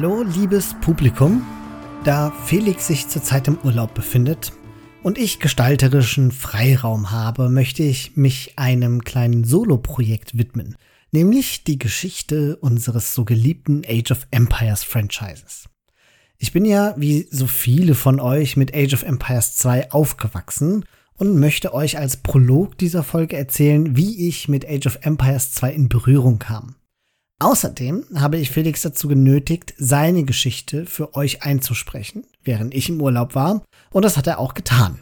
Hallo, liebes Publikum. Da Felix sich zurzeit im Urlaub befindet und ich gestalterischen Freiraum habe, möchte ich mich einem kleinen Solo-Projekt widmen, nämlich die Geschichte unseres so geliebten Age of Empires Franchises. Ich bin ja, wie so viele von euch, mit Age of Empires 2 aufgewachsen und möchte euch als Prolog dieser Folge erzählen, wie ich mit Age of Empires 2 in Berührung kam. Außerdem habe ich Felix dazu genötigt, seine Geschichte für euch einzusprechen, während ich im Urlaub war, und das hat er auch getan.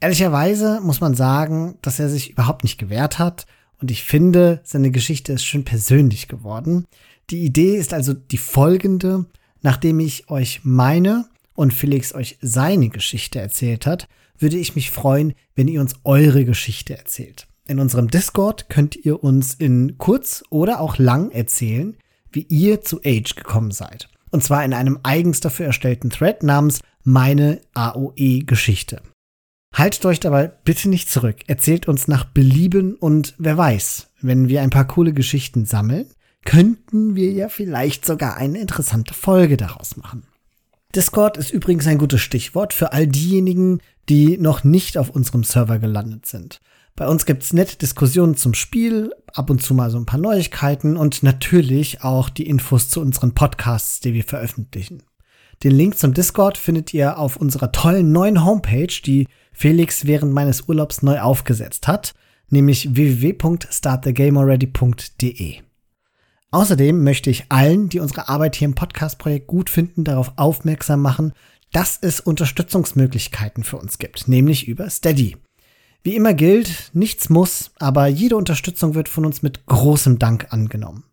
Ehrlicherweise muss man sagen, dass er sich überhaupt nicht gewehrt hat, und ich finde, seine Geschichte ist schön persönlich geworden. Die Idee ist also die folgende, nachdem ich euch meine und Felix euch seine Geschichte erzählt hat, würde ich mich freuen, wenn ihr uns eure Geschichte erzählt. In unserem Discord könnt ihr uns in kurz oder auch lang erzählen, wie ihr zu Age gekommen seid. Und zwar in einem eigens dafür erstellten Thread namens Meine AOE-Geschichte. Haltet euch dabei bitte nicht zurück. Erzählt uns nach Belieben und wer weiß, wenn wir ein paar coole Geschichten sammeln, könnten wir ja vielleicht sogar eine interessante Folge daraus machen. Discord ist übrigens ein gutes Stichwort für all diejenigen, die noch nicht auf unserem Server gelandet sind. Bei uns gibt's nette Diskussionen zum Spiel, ab und zu mal so ein paar Neuigkeiten und natürlich auch die Infos zu unseren Podcasts, die wir veröffentlichen. Den Link zum Discord findet ihr auf unserer tollen neuen Homepage, die Felix während meines Urlaubs neu aufgesetzt hat, nämlich www.startthegamealready.de. Außerdem möchte ich allen, die unsere Arbeit hier im Podcast-Projekt gut finden, darauf aufmerksam machen, dass es Unterstützungsmöglichkeiten für uns gibt, nämlich über Steady. Wie immer gilt, nichts muss, aber jede Unterstützung wird von uns mit großem Dank angenommen.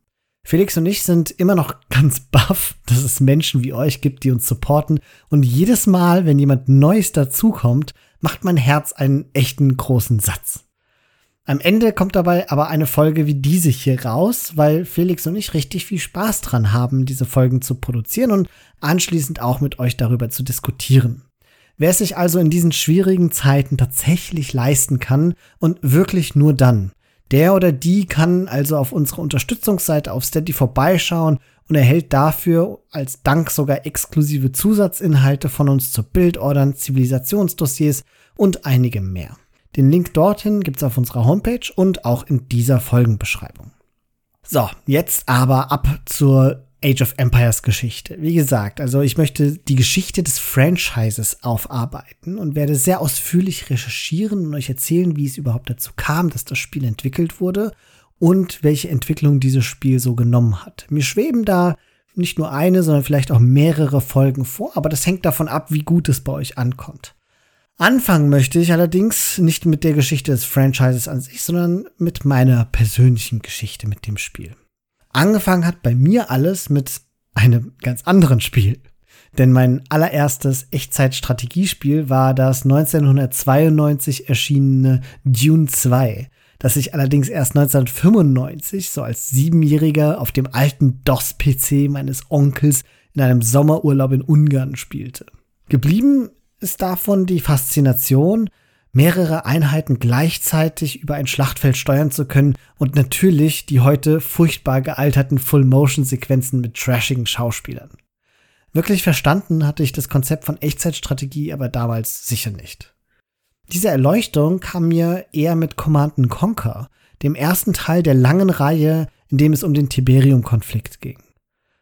Felix und ich sind immer noch ganz baff, dass es Menschen wie euch gibt, die uns supporten. Und jedes Mal, wenn jemand Neues dazukommt, macht mein Herz einen echten großen Satz. Am Ende kommt dabei aber eine Folge wie diese hier raus, weil Felix und ich richtig viel Spaß dran haben, diese Folgen zu produzieren und anschließend auch mit euch darüber zu diskutieren. Wer es sich also in diesen schwierigen Zeiten tatsächlich leisten kann und wirklich nur dann, der oder die kann also auf unserer Unterstützungsseite auf Steady vorbeischauen und erhält dafür als Dank sogar exklusive Zusatzinhalte von uns zu Bildordern, Zivilisationsdossiers und einigem mehr. Den Link dorthin gibt's auf unserer Homepage und auch in dieser Folgenbeschreibung. So, jetzt aber ab zur Age of Empires Geschichte. Wie gesagt, also ich möchte die Geschichte des Franchises aufarbeiten und werde sehr ausführlich recherchieren und euch erzählen, wie es überhaupt dazu kam, dass das Spiel entwickelt wurde und welche Entwicklung dieses Spiel so genommen hat. Mir schweben da nicht nur eine, sondern vielleicht auch mehrere Folgen vor, aber das hängt davon ab, wie gut es bei euch ankommt. Anfangen möchte ich allerdings nicht mit der Geschichte des Franchises an sich, sondern mit meiner persönlichen Geschichte mit dem Spiel. Angefangen hat bei mir alles mit einem ganz anderen Spiel. Denn mein allererstes Echtzeit-Strategiespiel war das 1992 erschienene Dune 2, das ich allerdings erst 1995, so als Siebenjähriger, auf dem alten DOS-PC meines Onkels in einem Sommerurlaub in Ungarn spielte. Geblieben ist davon die Faszination, mehrere Einheiten gleichzeitig über ein Schlachtfeld steuern zu können und natürlich die heute furchtbar gealterten Full-Motion-Sequenzen mit trashigen Schauspielern. Wirklich verstanden hatte ich das Konzept von Echtzeitstrategie aber damals sicher nicht. Diese Erleuchtung kam mir eher mit Command Conquer, dem ersten Teil der langen Reihe, in dem es um den Tiberium-Konflikt ging.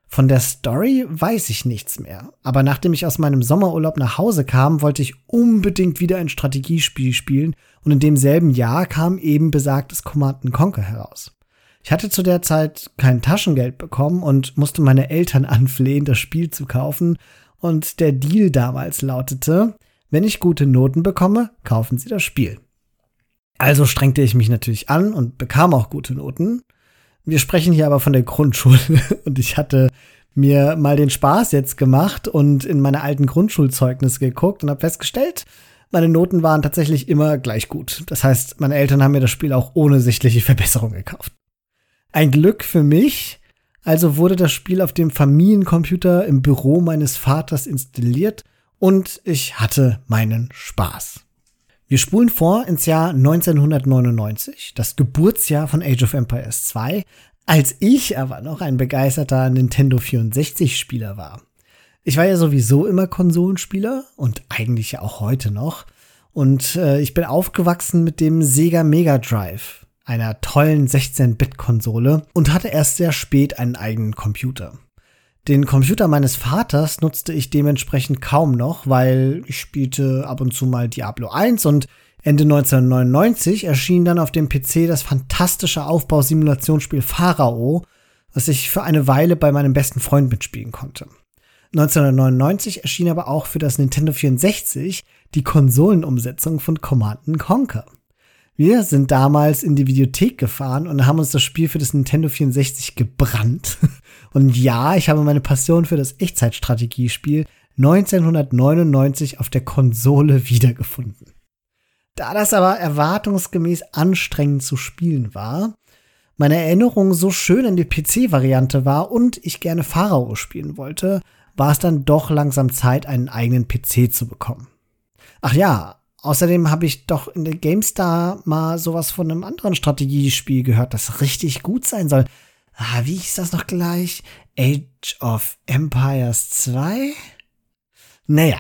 Von der Story weiß ich nichts mehr. Aber nachdem ich aus meinem Sommerurlaub nach Hause kam, wollte ich unbedingt wieder ein Strategiespiel spielen und in demselben Jahr kam eben besagtes Command Conquer heraus. Ich hatte zu der Zeit kein Taschengeld bekommen und musste meine Eltern anflehen, das Spiel zu kaufen. Und der Deal damals lautete, wenn ich gute Noten bekomme, kaufen Sie das Spiel. Also strengte ich mich natürlich an und bekam auch gute Noten. Wir sprechen hier aber von der Grundschule und ich hatte mir mal den Spaß jetzt gemacht und in meine alten Grundschulzeugnisse geguckt und habe festgestellt, meine Noten waren tatsächlich immer gleich gut. Das heißt, meine Eltern haben mir das Spiel auch ohne sichtliche Verbesserung gekauft. Ein Glück für mich, also wurde das Spiel auf dem Familiencomputer im Büro meines Vaters installiert und ich hatte meinen Spaß. Wir spulen vor ins Jahr 1999, das Geburtsjahr von Age of Empires 2, Als ich aber noch ein begeisterter Nintendo 64-Spieler war. Ich war ja sowieso immer Konsolenspieler und eigentlich ja auch heute noch. Und äh, ich bin aufgewachsen mit dem Sega Mega Drive, einer tollen 16-Bit-Konsole, und hatte erst sehr spät einen eigenen Computer. Den Computer meines Vaters nutzte ich dementsprechend kaum noch, weil ich spielte ab und zu mal Diablo 1 und Ende 1999 erschien dann auf dem PC das fantastische Aufbausimulationsspiel Pharao, was ich für eine Weile bei meinem besten Freund mitspielen konnte. 1999 erschien aber auch für das Nintendo 64 die Konsolenumsetzung von Command Conquer. Wir sind damals in die Videothek gefahren und haben uns das Spiel für das Nintendo 64 gebrannt. Und ja, ich habe meine Passion für das Echtzeitstrategiespiel 1999 auf der Konsole wiedergefunden. Da das aber erwartungsgemäß anstrengend zu spielen war, meine Erinnerung so schön an die PC-Variante war und ich gerne Pharao spielen wollte, war es dann doch langsam Zeit, einen eigenen PC zu bekommen. Ach ja, außerdem habe ich doch in der GameStar mal sowas von einem anderen Strategiespiel gehört, das richtig gut sein soll. Ah, wie hieß das noch gleich? Age of Empires 2? Naja,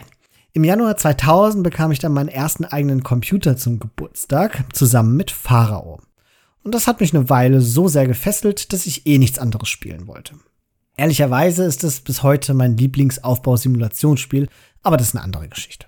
im Januar 2000 bekam ich dann meinen ersten eigenen Computer zum Geburtstag, zusammen mit Pharao. Und das hat mich eine Weile so sehr gefesselt, dass ich eh nichts anderes spielen wollte. Ehrlicherweise ist es bis heute mein Lieblingsaufbausimulationsspiel, aber das ist eine andere Geschichte.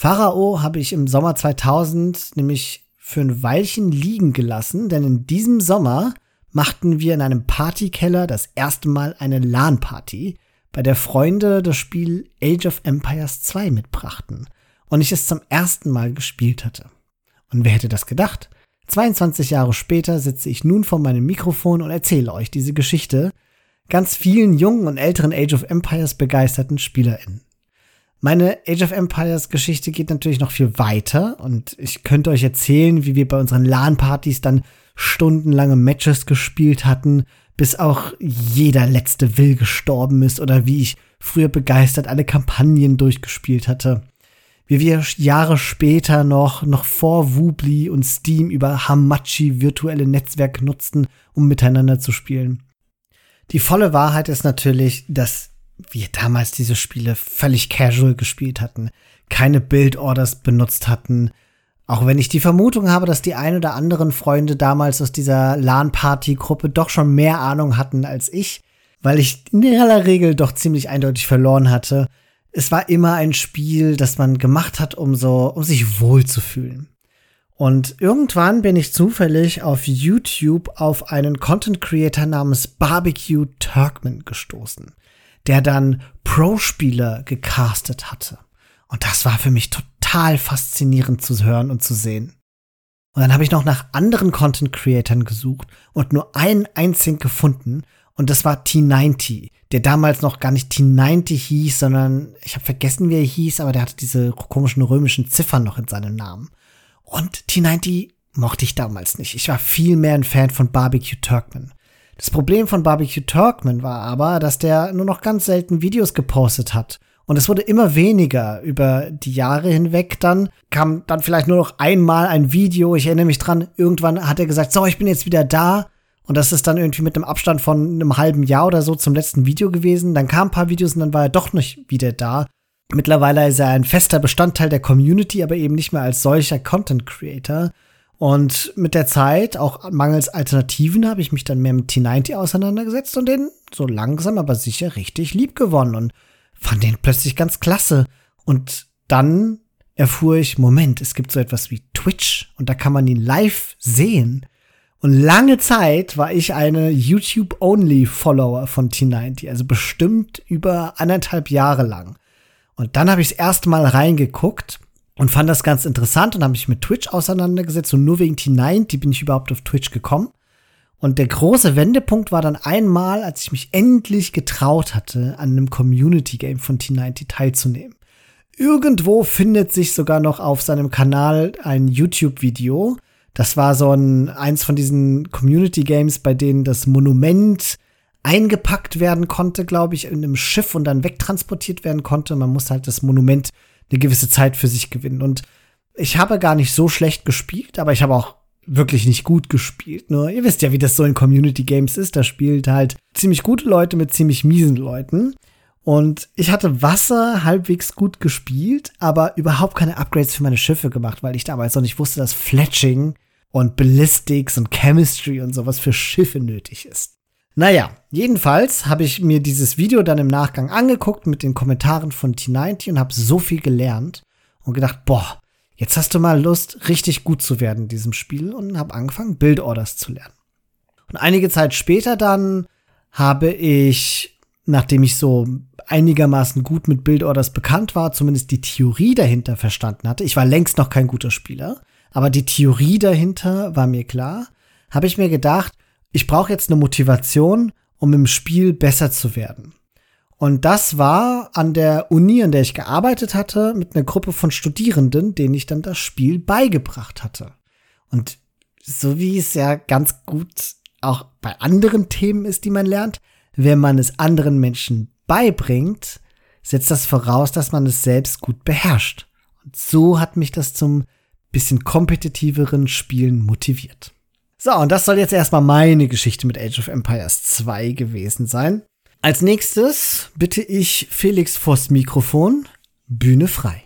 Pharao habe ich im Sommer 2000 nämlich für ein Weilchen liegen gelassen, denn in diesem Sommer machten wir in einem Partykeller das erste Mal eine LAN-Party, bei der Freunde das Spiel Age of Empires 2 mitbrachten und ich es zum ersten Mal gespielt hatte. Und wer hätte das gedacht? 22 Jahre später sitze ich nun vor meinem Mikrofon und erzähle euch diese Geschichte ganz vielen jungen und älteren Age of Empires begeisterten SpielerInnen. Meine Age of Empires Geschichte geht natürlich noch viel weiter und ich könnte euch erzählen, wie wir bei unseren LAN-Partys dann stundenlange Matches gespielt hatten, bis auch jeder letzte Will gestorben ist oder wie ich früher begeistert alle Kampagnen durchgespielt hatte. Wie wir Jahre später noch, noch vor Wubli und Steam über Hamachi virtuelle Netzwerk nutzten, um miteinander zu spielen. Die volle Wahrheit ist natürlich, dass wir damals diese Spiele völlig casual gespielt hatten, keine Build-Orders benutzt hatten, auch wenn ich die Vermutung habe, dass die ein oder anderen Freunde damals aus dieser LAN-Party-Gruppe doch schon mehr Ahnung hatten als ich, weil ich in aller Regel doch ziemlich eindeutig verloren hatte. Es war immer ein Spiel, das man gemacht hat, um so, um sich wohl zu fühlen. Und irgendwann bin ich zufällig auf YouTube auf einen Content Creator namens Barbecue Turkman gestoßen, der dann Pro-Spieler gecastet hatte. Und das war für mich total faszinierend zu hören und zu sehen. Und dann habe ich noch nach anderen Content Creatern gesucht und nur einen einzigen gefunden. Und das war T90, der damals noch gar nicht T90 hieß, sondern ich habe vergessen, wie er hieß, aber der hatte diese komischen römischen Ziffern noch in seinem Namen. Und T90 mochte ich damals nicht. Ich war viel mehr ein Fan von Barbecue Turkman. Das Problem von Barbecue Turkman war aber, dass der nur noch ganz selten Videos gepostet hat und es wurde immer weniger über die Jahre hinweg. Dann kam dann vielleicht nur noch einmal ein Video. Ich erinnere mich dran, irgendwann hat er gesagt, so, ich bin jetzt wieder da. Und das ist dann irgendwie mit einem Abstand von einem halben Jahr oder so zum letzten Video gewesen. Dann kamen ein paar Videos und dann war er doch nicht wieder da. Mittlerweile ist er ein fester Bestandteil der Community, aber eben nicht mehr als solcher Content Creator. Und mit der Zeit, auch mangels Alternativen, habe ich mich dann mehr mit T90 auseinandergesetzt und den so langsam aber sicher richtig lieb gewonnen. Und fand den plötzlich ganz klasse. Und dann erfuhr ich, Moment, es gibt so etwas wie Twitch und da kann man ihn live sehen. Und lange Zeit war ich eine YouTube-Only-Follower von T90, also bestimmt über anderthalb Jahre lang. Und dann habe ich das erste Mal reingeguckt und fand das ganz interessant und habe mich mit Twitch auseinandergesetzt und nur wegen T90 bin ich überhaupt auf Twitch gekommen. Und der große Wendepunkt war dann einmal, als ich mich endlich getraut hatte, an einem Community-Game von T90 teilzunehmen. Irgendwo findet sich sogar noch auf seinem Kanal ein YouTube-Video. Das war so ein, eins von diesen Community-Games, bei denen das Monument eingepackt werden konnte, glaube ich, in einem Schiff und dann wegtransportiert werden konnte. Man musste halt das Monument eine gewisse Zeit für sich gewinnen. Und ich habe gar nicht so schlecht gespielt, aber ich habe auch wirklich nicht gut gespielt. Nur ihr wisst ja, wie das so in Community Games ist. Da spielt halt ziemlich gute Leute mit ziemlich miesen Leuten. Und ich hatte Wasser halbwegs gut gespielt, aber überhaupt keine Upgrades für meine Schiffe gemacht, weil ich damals noch nicht wusste, dass Fletching und Ballistics und Chemistry und sowas für Schiffe nötig ist. Naja, jedenfalls habe ich mir dieses Video dann im Nachgang angeguckt mit den Kommentaren von T90 und habe so viel gelernt und gedacht, boah, jetzt hast du mal Lust, richtig gut zu werden in diesem Spiel und habe angefangen, Build Orders zu lernen. Und einige Zeit später dann habe ich, nachdem ich so einigermaßen gut mit Build Orders bekannt war, zumindest die Theorie dahinter verstanden hatte. Ich war längst noch kein guter Spieler, aber die Theorie dahinter war mir klar. Habe ich mir gedacht, ich brauche jetzt eine Motivation, um im Spiel besser zu werden. Und das war an der Uni, an der ich gearbeitet hatte, mit einer Gruppe von Studierenden, denen ich dann das Spiel beigebracht hatte. Und so wie es ja ganz gut auch bei anderen Themen ist, die man lernt, wenn man es anderen Menschen beibringt, setzt das voraus, dass man es selbst gut beherrscht. Und so hat mich das zum bisschen kompetitiveren Spielen motiviert. So, und das soll jetzt erstmal meine Geschichte mit Age of Empires 2 gewesen sein. Als nächstes bitte ich Felix vors Mikrofon. Bühne frei.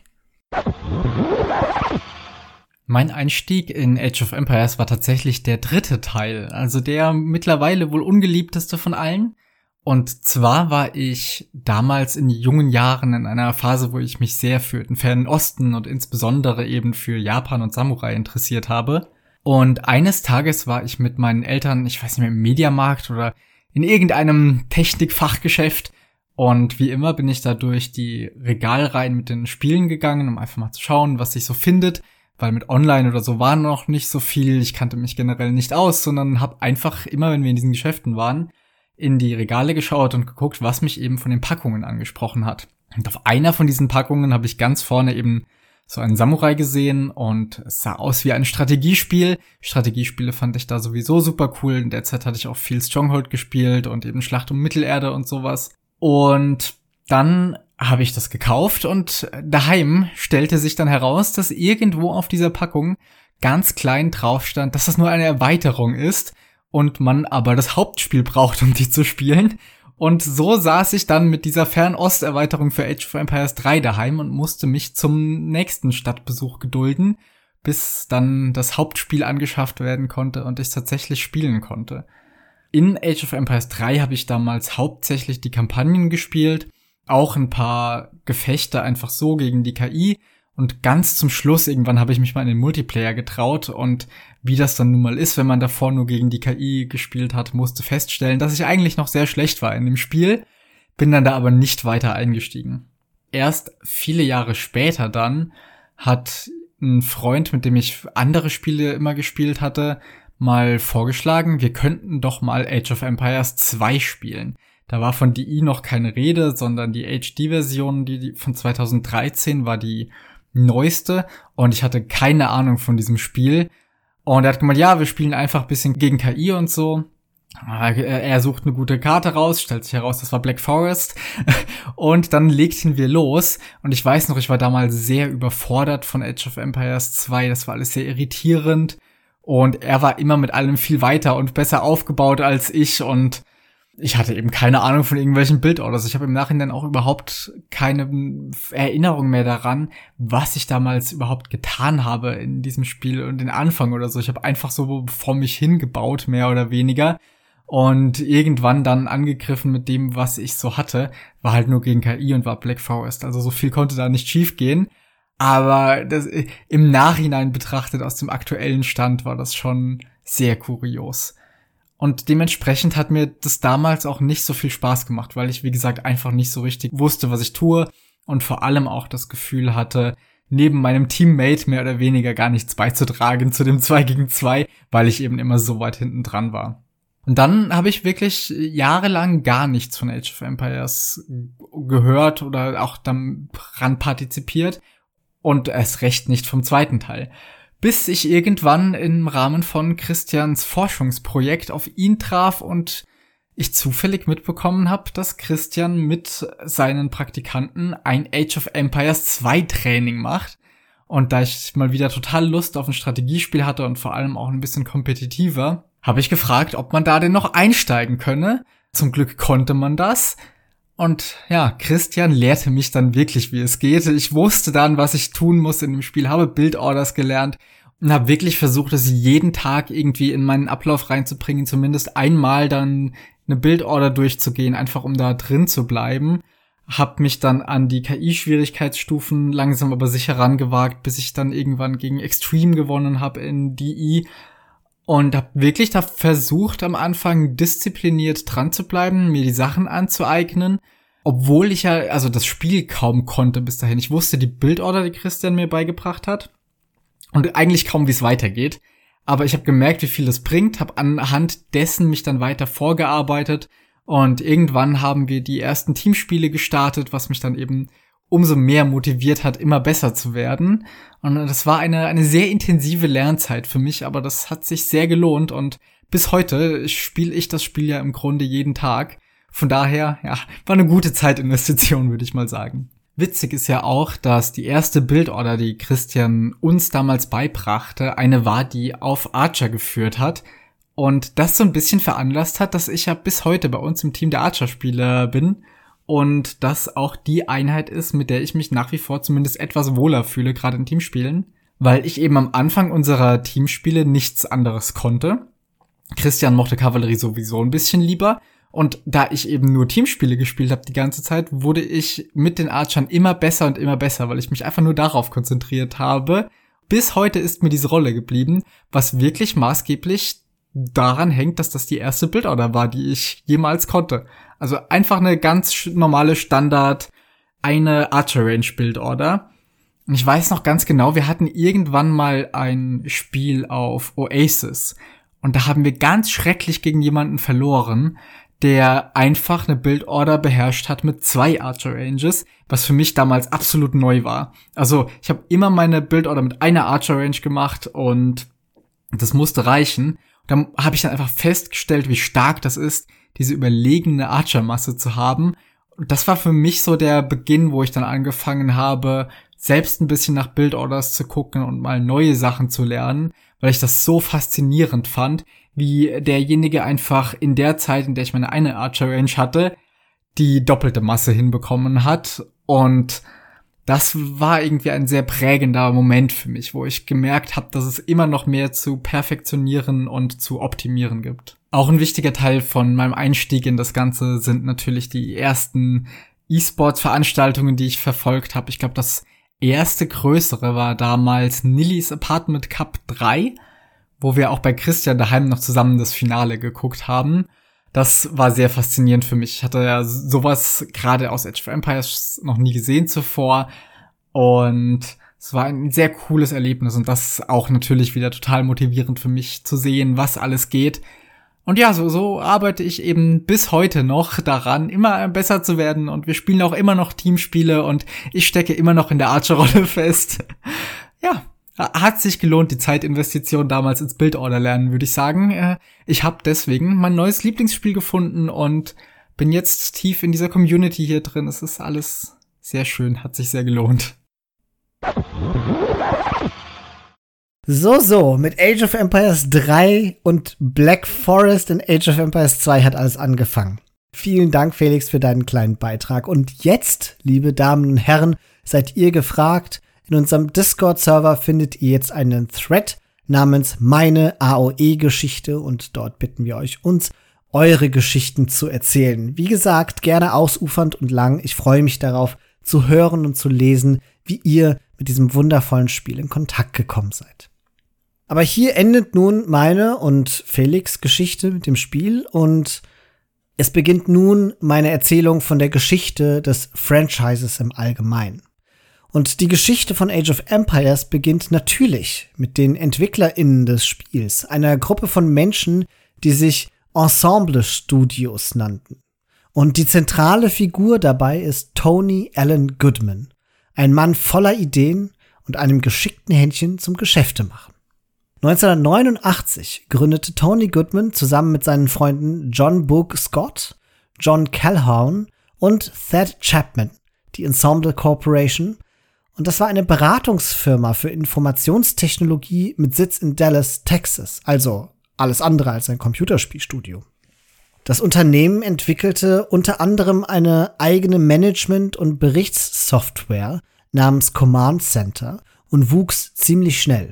Mein Einstieg in Age of Empires war tatsächlich der dritte Teil, also der mittlerweile wohl ungeliebteste von allen. Und zwar war ich damals in jungen Jahren in einer Phase, wo ich mich sehr für den fernen Osten und insbesondere eben für Japan und Samurai interessiert habe. Und eines Tages war ich mit meinen Eltern, ich weiß nicht mehr, im Mediamarkt oder in irgendeinem Technikfachgeschäft. Und wie immer bin ich da durch die Regalreihen mit den Spielen gegangen, um einfach mal zu schauen, was sich so findet. Weil mit Online oder so war noch nicht so viel. Ich kannte mich generell nicht aus, sondern habe einfach immer, wenn wir in diesen Geschäften waren, in die Regale geschaut und geguckt, was mich eben von den Packungen angesprochen hat. Und auf einer von diesen Packungen habe ich ganz vorne eben so einen Samurai gesehen und es sah aus wie ein Strategiespiel. Strategiespiele fand ich da sowieso super cool. In der Zeit hatte ich auch viel Stronghold gespielt und eben Schlacht um Mittelerde und sowas. Und dann habe ich das gekauft und daheim stellte sich dann heraus, dass irgendwo auf dieser Packung ganz klein drauf stand, dass das nur eine Erweiterung ist und man aber das Hauptspiel braucht, um die zu spielen. Und so saß ich dann mit dieser Fernost-Erweiterung für Age of Empires 3 daheim und musste mich zum nächsten Stadtbesuch gedulden, bis dann das Hauptspiel angeschafft werden konnte und ich tatsächlich spielen konnte. In Age of Empires 3 habe ich damals hauptsächlich die Kampagnen gespielt, auch ein paar Gefechte einfach so gegen die KI, und ganz zum Schluss, irgendwann habe ich mich mal in den Multiplayer getraut und wie das dann nun mal ist, wenn man davor nur gegen die KI gespielt hat, musste feststellen, dass ich eigentlich noch sehr schlecht war in dem Spiel, bin dann da aber nicht weiter eingestiegen. Erst viele Jahre später dann hat ein Freund, mit dem ich andere Spiele immer gespielt hatte, mal vorgeschlagen, wir könnten doch mal Age of Empires 2 spielen. Da war von DI noch keine Rede, sondern die HD-Version, die von 2013 war die neueste und ich hatte keine Ahnung von diesem Spiel. Und er hat gemeint, ja, wir spielen einfach ein bisschen gegen KI und so. Er sucht eine gute Karte raus, stellt sich heraus, das war Black Forest. Und dann legten wir los. Und ich weiß noch, ich war damals sehr überfordert von Age of Empires 2. Das war alles sehr irritierend. Und er war immer mit allem viel weiter und besser aufgebaut als ich. Und ich hatte eben keine Ahnung von irgendwelchen Bildorders. Ich habe im Nachhinein auch überhaupt keine Erinnerung mehr daran, was ich damals überhaupt getan habe in diesem Spiel und den Anfang oder so. Ich habe einfach so vor mich hingebaut, mehr oder weniger. Und irgendwann dann angegriffen mit dem, was ich so hatte, war halt nur gegen KI und war Black Forest. Also so viel konnte da nicht schief gehen. Aber das, im Nachhinein betrachtet aus dem aktuellen Stand war das schon sehr kurios. Und dementsprechend hat mir das damals auch nicht so viel Spaß gemacht, weil ich, wie gesagt, einfach nicht so richtig wusste, was ich tue und vor allem auch das Gefühl hatte, neben meinem Teammate mehr oder weniger gar nichts beizutragen zu dem 2 gegen 2, weil ich eben immer so weit hinten dran war. Und dann habe ich wirklich jahrelang gar nichts von Age of Empires gehört oder auch daran partizipiert und erst recht nicht vom zweiten Teil bis ich irgendwann im Rahmen von Christians Forschungsprojekt auf ihn traf und ich zufällig mitbekommen habe, dass Christian mit seinen Praktikanten ein Age of Empires 2 Training macht. Und da ich mal wieder total Lust auf ein Strategiespiel hatte und vor allem auch ein bisschen kompetitiver, habe ich gefragt, ob man da denn noch einsteigen könne. Zum Glück konnte man das. Und ja, Christian lehrte mich dann wirklich, wie es geht. Ich wusste dann, was ich tun muss in dem Spiel, habe Bildorders gelernt und habe wirklich versucht, das jeden Tag irgendwie in meinen Ablauf reinzubringen, zumindest einmal dann eine Bildorder durchzugehen, einfach um da drin zu bleiben. Hab mich dann an die KI-Schwierigkeitsstufen langsam aber sicher rangewagt, bis ich dann irgendwann gegen Extreme gewonnen habe in DI und hab wirklich da versucht am Anfang diszipliniert dran zu bleiben, mir die Sachen anzueignen, obwohl ich ja also das Spiel kaum konnte bis dahin. Ich wusste die Bildorder, die Christian mir beigebracht hat und eigentlich kaum wie es weitergeht, aber ich habe gemerkt, wie viel das bringt, habe anhand dessen mich dann weiter vorgearbeitet und irgendwann haben wir die ersten Teamspiele gestartet, was mich dann eben umso mehr motiviert hat, immer besser zu werden. Und das war eine, eine sehr intensive Lernzeit für mich, aber das hat sich sehr gelohnt und bis heute spiele ich das Spiel ja im Grunde jeden Tag. Von daher, ja, war eine gute Zeitinvestition, würde ich mal sagen. Witzig ist ja auch, dass die erste Bildorder, die Christian uns damals beibrachte, eine war, die auf Archer geführt hat. Und das so ein bisschen veranlasst hat, dass ich ja bis heute bei uns im Team der Archer-Spieler bin und das auch die Einheit ist, mit der ich mich nach wie vor zumindest etwas wohler fühle, gerade in Teamspielen, weil ich eben am Anfang unserer Teamspiele nichts anderes konnte. Christian mochte Kavallerie sowieso ein bisschen lieber und da ich eben nur Teamspiele gespielt habe die ganze Zeit, wurde ich mit den Archern immer besser und immer besser, weil ich mich einfach nur darauf konzentriert habe. Bis heute ist mir diese Rolle geblieben, was wirklich maßgeblich daran hängt, dass das die erste Bildorder war, die ich jemals konnte. Also einfach eine ganz normale Standard, eine Archer Range Bildorder. Und ich weiß noch ganz genau, wir hatten irgendwann mal ein Spiel auf Oasis. Und da haben wir ganz schrecklich gegen jemanden verloren, der einfach eine Bildorder beherrscht hat mit zwei Archer Ranges, was für mich damals absolut neu war. Also ich habe immer meine Bildorder mit einer Archer Range gemacht und das musste reichen dann habe ich dann einfach festgestellt, wie stark das ist, diese überlegene Archer-Masse zu haben. Und das war für mich so der Beginn, wo ich dann angefangen habe, selbst ein bisschen nach Bildorders zu gucken und mal neue Sachen zu lernen, weil ich das so faszinierend fand, wie derjenige einfach in der Zeit, in der ich meine eine Archer Range hatte, die doppelte Masse hinbekommen hat und das war irgendwie ein sehr prägender Moment für mich, wo ich gemerkt habe, dass es immer noch mehr zu perfektionieren und zu optimieren gibt. Auch ein wichtiger Teil von meinem Einstieg in das Ganze sind natürlich die ersten E-Sports-Veranstaltungen, die ich verfolgt habe. Ich glaube, das erste größere war damals Nillys Apartment Cup 3, wo wir auch bei Christian daheim noch zusammen das Finale geguckt haben das war sehr faszinierend für mich. Ich hatte ja sowas gerade aus Edge of Empires noch nie gesehen zuvor. Und es war ein sehr cooles Erlebnis und das auch natürlich wieder total motivierend für mich zu sehen, was alles geht. Und ja, so, so arbeite ich eben bis heute noch daran, immer besser zu werden und wir spielen auch immer noch Teamspiele und ich stecke immer noch in der Archer-Rolle fest. ja, hat sich gelohnt, die Zeitinvestition damals ins Bildorder lernen, würde ich sagen. Äh, ich habe deswegen mein neues Lieblingsspiel gefunden und bin jetzt tief in dieser Community hier drin. Es ist alles sehr schön, hat sich sehr gelohnt. So, so, mit Age of Empires 3 und Black Forest in Age of Empires 2 hat alles angefangen. Vielen Dank, Felix, für deinen kleinen Beitrag. Und jetzt, liebe Damen und Herren, seid ihr gefragt, in unserem Discord-Server findet ihr jetzt einen Thread namens Meine AOE-Geschichte und dort bitten wir euch, uns eure Geschichten zu erzählen. Wie gesagt, gerne ausufernd und lang. Ich freue mich darauf, zu hören und zu lesen, wie ihr mit diesem wundervollen Spiel in Kontakt gekommen seid. Aber hier endet nun meine und Felix Geschichte mit dem Spiel und es beginnt nun meine Erzählung von der Geschichte des Franchises im Allgemeinen. Und die Geschichte von Age of Empires beginnt natürlich mit den EntwicklerInnen des Spiels, einer Gruppe von Menschen, die sich Ensemble Studios nannten. Und die zentrale Figur dabei ist Tony Allen Goodman, ein Mann voller Ideen und einem geschickten Händchen zum Geschäftemachen. 1989 gründete Tony Goodman zusammen mit seinen Freunden John Book Scott, John Calhoun und Thad Chapman die Ensemble Corporation Und das war eine Beratungsfirma für Informationstechnologie mit Sitz in Dallas, Texas. Also alles andere als ein Computerspielstudio. Das Unternehmen entwickelte unter anderem eine eigene Management- und Berichtssoftware namens Command Center und wuchs ziemlich schnell.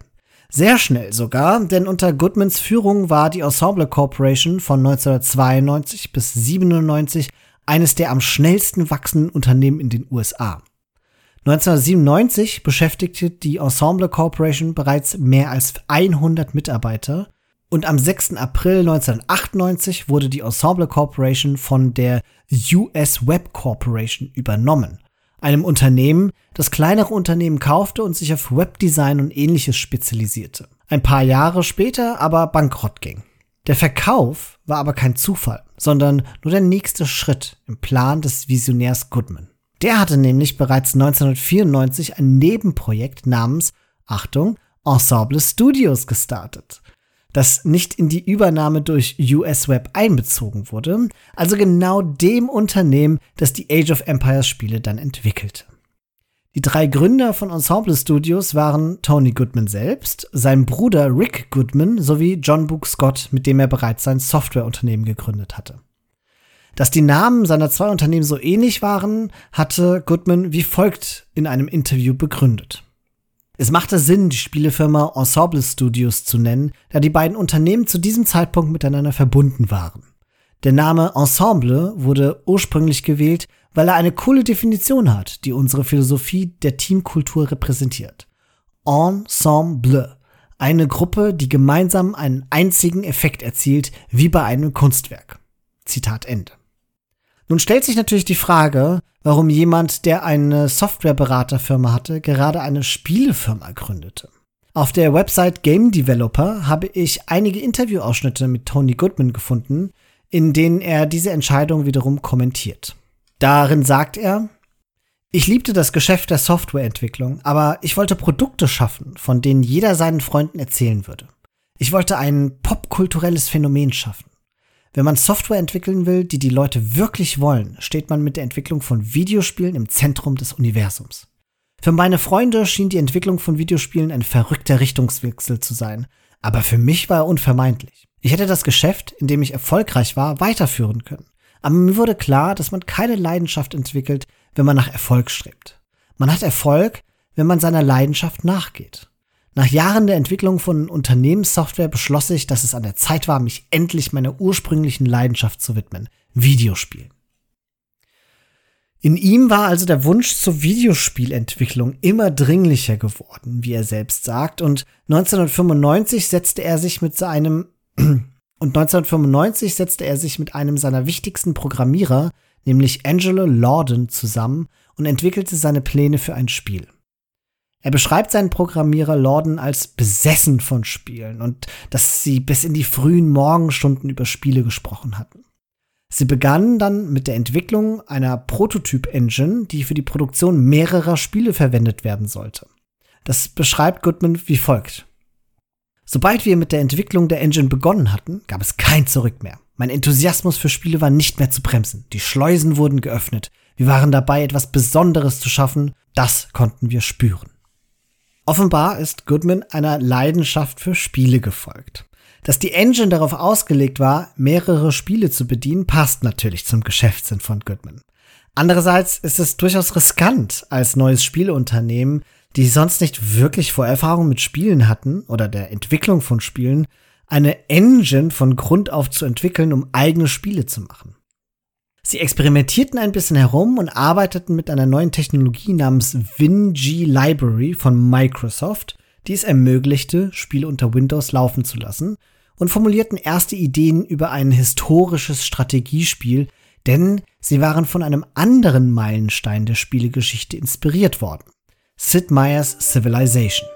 Sehr schnell sogar, denn unter Goodmans Führung war die Ensemble Corporation von 1992 bis 97 eines der am schnellsten wachsenden Unternehmen in den USA. 1997 beschäftigte die Ensemble Corporation bereits mehr als 100 Mitarbeiter und am 6. April 1998 wurde die Ensemble Corporation von der US Web Corporation übernommen, einem Unternehmen, das kleinere Unternehmen kaufte und sich auf Webdesign und ähnliches spezialisierte. Ein paar Jahre später aber bankrott ging. Der Verkauf war aber kein Zufall, sondern nur der nächste Schritt im Plan des Visionärs Goodman. Der hatte nämlich bereits 1994 ein Nebenprojekt namens, Achtung, Ensemble Studios gestartet, das nicht in die Übernahme durch US Web einbezogen wurde, also genau dem Unternehmen, das die Age of Empires Spiele dann entwickelte. Die drei Gründer von Ensemble Studios waren Tony Goodman selbst, sein Bruder Rick Goodman sowie John Book Scott, mit dem er bereits sein Softwareunternehmen gegründet hatte. Dass die Namen seiner zwei Unternehmen so ähnlich waren, hatte Goodman wie folgt in einem Interview begründet. Es machte Sinn, die Spielefirma Ensemble Studios zu nennen, da die beiden Unternehmen zu diesem Zeitpunkt miteinander verbunden waren. Der Name Ensemble wurde ursprünglich gewählt, weil er eine coole Definition hat, die unsere Philosophie der Teamkultur repräsentiert. Ensemble. Eine Gruppe, die gemeinsam einen einzigen Effekt erzielt, wie bei einem Kunstwerk. Zitat Ende. Nun stellt sich natürlich die Frage, warum jemand, der eine Softwareberaterfirma hatte, gerade eine Spielefirma gründete. Auf der Website Game Developer habe ich einige Interviewausschnitte mit Tony Goodman gefunden, in denen er diese Entscheidung wiederum kommentiert. Darin sagt er, ich liebte das Geschäft der Softwareentwicklung, aber ich wollte Produkte schaffen, von denen jeder seinen Freunden erzählen würde. Ich wollte ein popkulturelles Phänomen schaffen. Wenn man Software entwickeln will, die die Leute wirklich wollen, steht man mit der Entwicklung von Videospielen im Zentrum des Universums. Für meine Freunde schien die Entwicklung von Videospielen ein verrückter Richtungswechsel zu sein, aber für mich war er unvermeidlich. Ich hätte das Geschäft, in dem ich erfolgreich war, weiterführen können. Aber mir wurde klar, dass man keine Leidenschaft entwickelt, wenn man nach Erfolg strebt. Man hat Erfolg, wenn man seiner Leidenschaft nachgeht. Nach Jahren der Entwicklung von Unternehmenssoftware beschloss ich, dass es an der Zeit war, mich endlich meiner ursprünglichen Leidenschaft zu widmen, Videospielen. In ihm war also der Wunsch zur Videospielentwicklung immer dringlicher geworden, wie er selbst sagt, und 1995 setzte er sich mit seinem und 1995 setzte er sich mit einem seiner wichtigsten Programmierer, nämlich Angelo Lorden, zusammen und entwickelte seine Pläne für ein Spiel. Er beschreibt seinen Programmierer Lorden als besessen von Spielen und dass sie bis in die frühen Morgenstunden über Spiele gesprochen hatten. Sie begannen dann mit der Entwicklung einer Prototyp-Engine, die für die Produktion mehrerer Spiele verwendet werden sollte. Das beschreibt Goodman wie folgt. Sobald wir mit der Entwicklung der Engine begonnen hatten, gab es kein Zurück mehr. Mein Enthusiasmus für Spiele war nicht mehr zu bremsen. Die Schleusen wurden geöffnet. Wir waren dabei, etwas Besonderes zu schaffen. Das konnten wir spüren. Offenbar ist Goodman einer Leidenschaft für Spiele gefolgt. Dass die Engine darauf ausgelegt war, mehrere Spiele zu bedienen, passt natürlich zum Geschäftssinn von Goodman. Andererseits ist es durchaus riskant, als neues Spieleunternehmen, die sonst nicht wirklich Vorerfahrung mit Spielen hatten oder der Entwicklung von Spielen, eine Engine von Grund auf zu entwickeln, um eigene Spiele zu machen. Sie experimentierten ein bisschen herum und arbeiteten mit einer neuen Technologie namens WinG Library von Microsoft, die es ermöglichte, Spiele unter Windows laufen zu lassen und formulierten erste Ideen über ein historisches Strategiespiel, denn sie waren von einem anderen Meilenstein der Spielegeschichte inspiriert worden. Sid Meier's Civilization.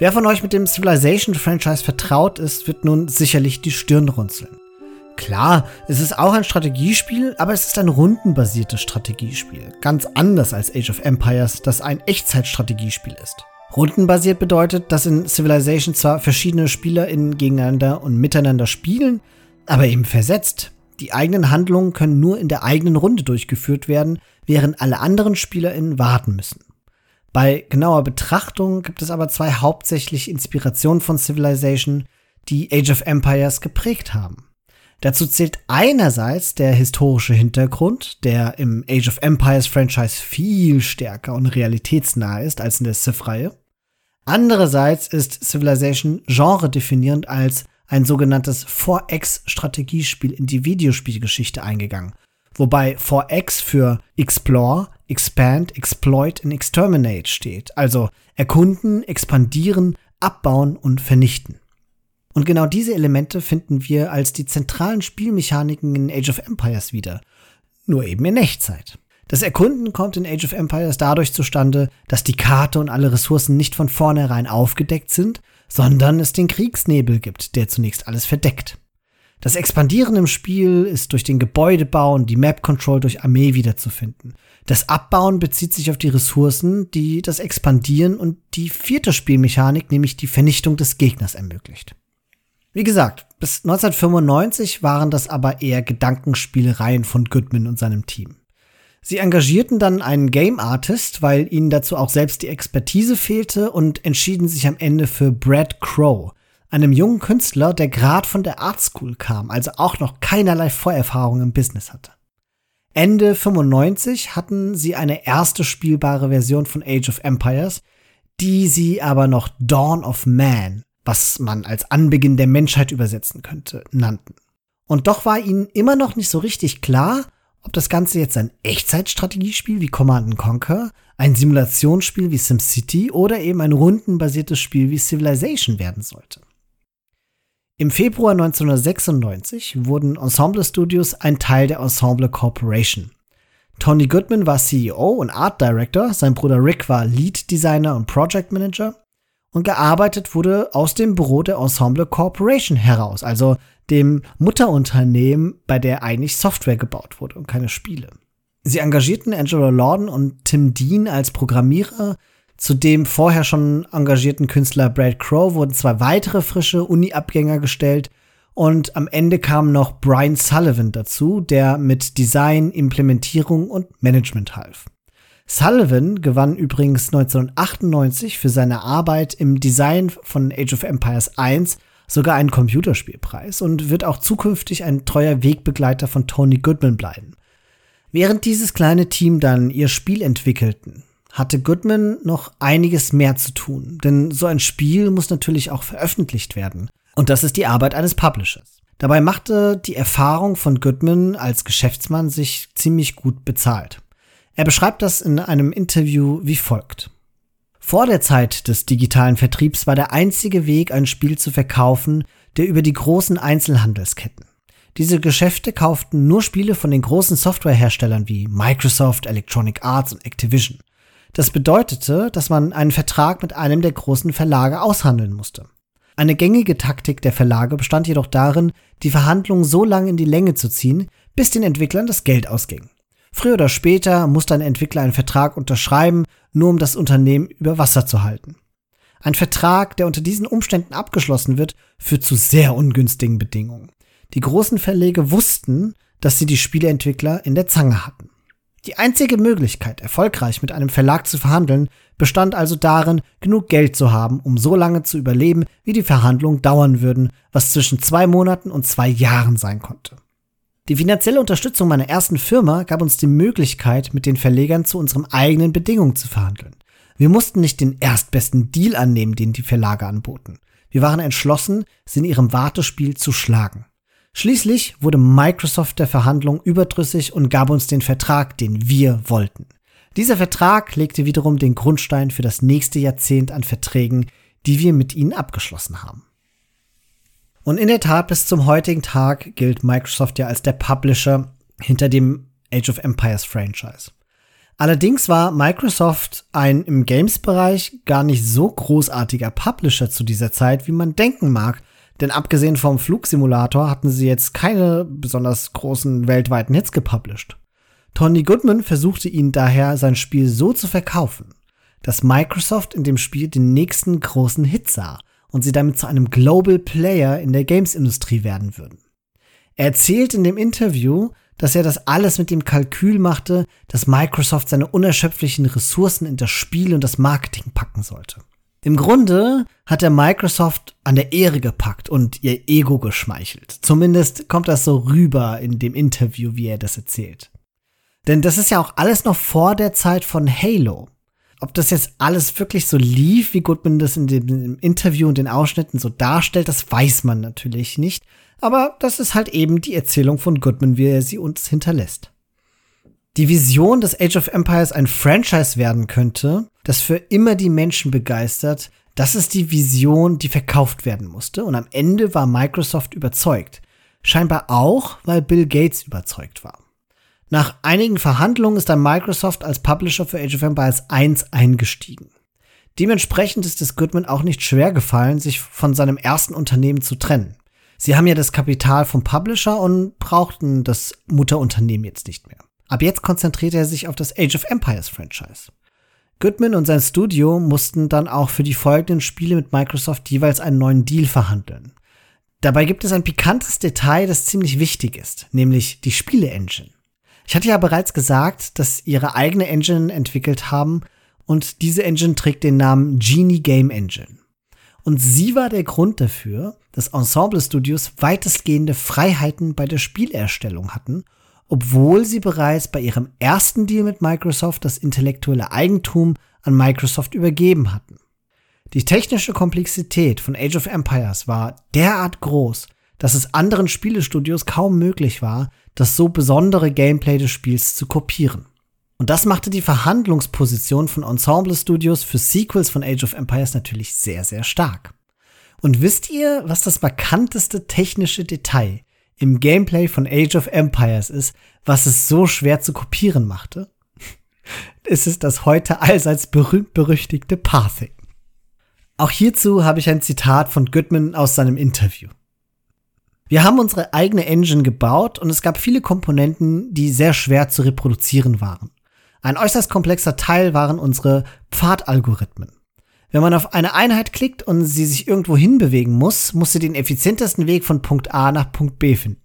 Wer von euch mit dem Civilization-Franchise vertraut ist, wird nun sicherlich die Stirn runzeln. Klar, es ist auch ein Strategiespiel, aber es ist ein rundenbasiertes Strategiespiel. Ganz anders als Age of Empires, das ein Echtzeitstrategiespiel ist. Rundenbasiert bedeutet, dass in Civilization zwar verschiedene SpielerInnen gegeneinander und miteinander spielen, aber eben versetzt. Die eigenen Handlungen können nur in der eigenen Runde durchgeführt werden, während alle anderen SpielerInnen warten müssen. Bei genauer Betrachtung gibt es aber zwei hauptsächlich Inspirationen von Civilization, die Age of Empires geprägt haben. Dazu zählt einerseits der historische Hintergrund, der im Age of Empires Franchise viel stärker und realitätsnah ist als in der Civ-Reihe. Andererseits ist Civilization genre definierend als ein sogenanntes 4X-Strategiespiel in die Videospielgeschichte eingegangen, wobei 4X für Explore, Expand, Exploit und Exterminate steht, also erkunden, expandieren, abbauen und vernichten. Und genau diese Elemente finden wir als die zentralen Spielmechaniken in Age of Empires wieder. Nur eben in Echtzeit. Das Erkunden kommt in Age of Empires dadurch zustande, dass die Karte und alle Ressourcen nicht von vornherein aufgedeckt sind, sondern es den Kriegsnebel gibt, der zunächst alles verdeckt. Das Expandieren im Spiel ist durch den Gebäudebau und die Map Control durch Armee wiederzufinden. Das Abbauen bezieht sich auf die Ressourcen, die das Expandieren und die vierte Spielmechanik, nämlich die Vernichtung des Gegners ermöglicht. Wie gesagt, bis 1995 waren das aber eher Gedankenspielereien von Goodman und seinem Team. Sie engagierten dann einen Game Artist, weil ihnen dazu auch selbst die Expertise fehlte und entschieden sich am Ende für Brad Crow, einem jungen Künstler, der gerade von der Art School kam, also auch noch keinerlei Vorerfahrung im Business hatte. Ende 95 hatten sie eine erste spielbare Version von Age of Empires, die sie aber noch Dawn of Man was man als Anbeginn der Menschheit übersetzen könnte, nannten. Und doch war ihnen immer noch nicht so richtig klar, ob das Ganze jetzt ein Echtzeitstrategiespiel wie Command Conquer, ein Simulationsspiel wie SimCity oder eben ein rundenbasiertes Spiel wie Civilization werden sollte. Im Februar 1996 wurden Ensemble Studios ein Teil der Ensemble Corporation. Tony Goodman war CEO und Art Director, sein Bruder Rick war Lead Designer und Project Manager und gearbeitet wurde aus dem Büro der Ensemble Corporation heraus, also dem Mutterunternehmen, bei der eigentlich Software gebaut wurde und keine Spiele. Sie engagierten Angelo Lorden und Tim Dean als Programmierer. Zu dem vorher schon engagierten Künstler Brad Crow wurden zwei weitere frische Uni-Abgänger gestellt und am Ende kam noch Brian Sullivan dazu, der mit Design, Implementierung und Management half. Sullivan gewann übrigens 1998 für seine Arbeit im Design von Age of Empires 1 sogar einen Computerspielpreis und wird auch zukünftig ein treuer Wegbegleiter von Tony Goodman bleiben. Während dieses kleine Team dann ihr Spiel entwickelten, hatte Goodman noch einiges mehr zu tun, denn so ein Spiel muss natürlich auch veröffentlicht werden. Und das ist die Arbeit eines Publishers. Dabei machte die Erfahrung von Goodman als Geschäftsmann sich ziemlich gut bezahlt. Er beschreibt das in einem Interview wie folgt. Vor der Zeit des digitalen Vertriebs war der einzige Weg, ein Spiel zu verkaufen, der über die großen Einzelhandelsketten. Diese Geschäfte kauften nur Spiele von den großen Softwareherstellern wie Microsoft, Electronic Arts und Activision. Das bedeutete, dass man einen Vertrag mit einem der großen Verlage aushandeln musste. Eine gängige Taktik der Verlage bestand jedoch darin, die Verhandlungen so lange in die Länge zu ziehen, bis den Entwicklern das Geld ausging. Früher oder später muss ein Entwickler einen Vertrag unterschreiben, nur um das Unternehmen über Wasser zu halten. Ein Vertrag, der unter diesen Umständen abgeschlossen wird, führt zu sehr ungünstigen Bedingungen. Die großen Verlege wussten, dass sie die Spieleentwickler in der Zange hatten. Die einzige Möglichkeit, erfolgreich mit einem Verlag zu verhandeln, bestand also darin, genug Geld zu haben, um so lange zu überleben, wie die Verhandlungen dauern würden, was zwischen zwei Monaten und zwei Jahren sein konnte. Die finanzielle Unterstützung meiner ersten Firma gab uns die Möglichkeit, mit den Verlegern zu unseren eigenen Bedingungen zu verhandeln. Wir mussten nicht den erstbesten Deal annehmen, den die Verlage anboten. Wir waren entschlossen, sie in ihrem Wartespiel zu schlagen. Schließlich wurde Microsoft der Verhandlung überdrüssig und gab uns den Vertrag, den wir wollten. Dieser Vertrag legte wiederum den Grundstein für das nächste Jahrzehnt an Verträgen, die wir mit ihnen abgeschlossen haben. Und in der Tat, bis zum heutigen Tag gilt Microsoft ja als der Publisher hinter dem Age of Empires Franchise. Allerdings war Microsoft ein im Games-Bereich gar nicht so großartiger Publisher zu dieser Zeit, wie man denken mag. Denn abgesehen vom Flugsimulator hatten sie jetzt keine besonders großen weltweiten Hits gepublished. Tony Goodman versuchte ihnen daher sein Spiel so zu verkaufen, dass Microsoft in dem Spiel den nächsten großen Hit sah und sie damit zu einem Global Player in der Games-Industrie werden würden. Er erzählt in dem Interview, dass er das alles mit dem Kalkül machte, dass Microsoft seine unerschöpflichen Ressourcen in das Spiel und das Marketing packen sollte. Im Grunde hat er Microsoft an der Ehre gepackt und ihr Ego geschmeichelt. Zumindest kommt das so rüber in dem Interview, wie er das erzählt. Denn das ist ja auch alles noch vor der Zeit von Halo. Ob das jetzt alles wirklich so lief, wie Goodman das in dem Interview und den Ausschnitten so darstellt, das weiß man natürlich nicht. Aber das ist halt eben die Erzählung von Goodman, wie er sie uns hinterlässt. Die Vision, dass Age of Empires ein Franchise werden könnte, das für immer die Menschen begeistert, das ist die Vision, die verkauft werden musste. Und am Ende war Microsoft überzeugt. Scheinbar auch, weil Bill Gates überzeugt war. Nach einigen Verhandlungen ist dann Microsoft als Publisher für Age of Empires 1 eingestiegen. Dementsprechend ist es Goodman auch nicht schwer gefallen, sich von seinem ersten Unternehmen zu trennen. Sie haben ja das Kapital vom Publisher und brauchten das Mutterunternehmen jetzt nicht mehr. Ab jetzt konzentriert er sich auf das Age of Empires Franchise. Goodman und sein Studio mussten dann auch für die folgenden Spiele mit Microsoft jeweils einen neuen Deal verhandeln. Dabei gibt es ein pikantes Detail, das ziemlich wichtig ist, nämlich die Spiele-Engine. Ich hatte ja bereits gesagt, dass ihre eigene Engine entwickelt haben und diese Engine trägt den Namen Genie Game Engine. Und sie war der Grund dafür, dass Ensemble Studios weitestgehende Freiheiten bei der Spielerstellung hatten, obwohl sie bereits bei ihrem ersten Deal mit Microsoft das intellektuelle Eigentum an Microsoft übergeben hatten. Die technische Komplexität von Age of Empires war derart groß, dass es anderen Spielestudios kaum möglich war, das so besondere Gameplay des Spiels zu kopieren. Und das machte die Verhandlungsposition von Ensemble Studios für Sequels von Age of Empires natürlich sehr, sehr stark. Und wisst ihr, was das markanteste technische Detail im Gameplay von Age of Empires ist, was es so schwer zu kopieren machte? es ist das heute allseits berühmt-berüchtigte Pathing. Auch hierzu habe ich ein Zitat von Goodman aus seinem Interview. Wir haben unsere eigene Engine gebaut und es gab viele Komponenten, die sehr schwer zu reproduzieren waren. Ein äußerst komplexer Teil waren unsere Pfadalgorithmen. Wenn man auf eine Einheit klickt und sie sich irgendwo hinbewegen muss, muss sie den effizientesten Weg von Punkt A nach Punkt B finden.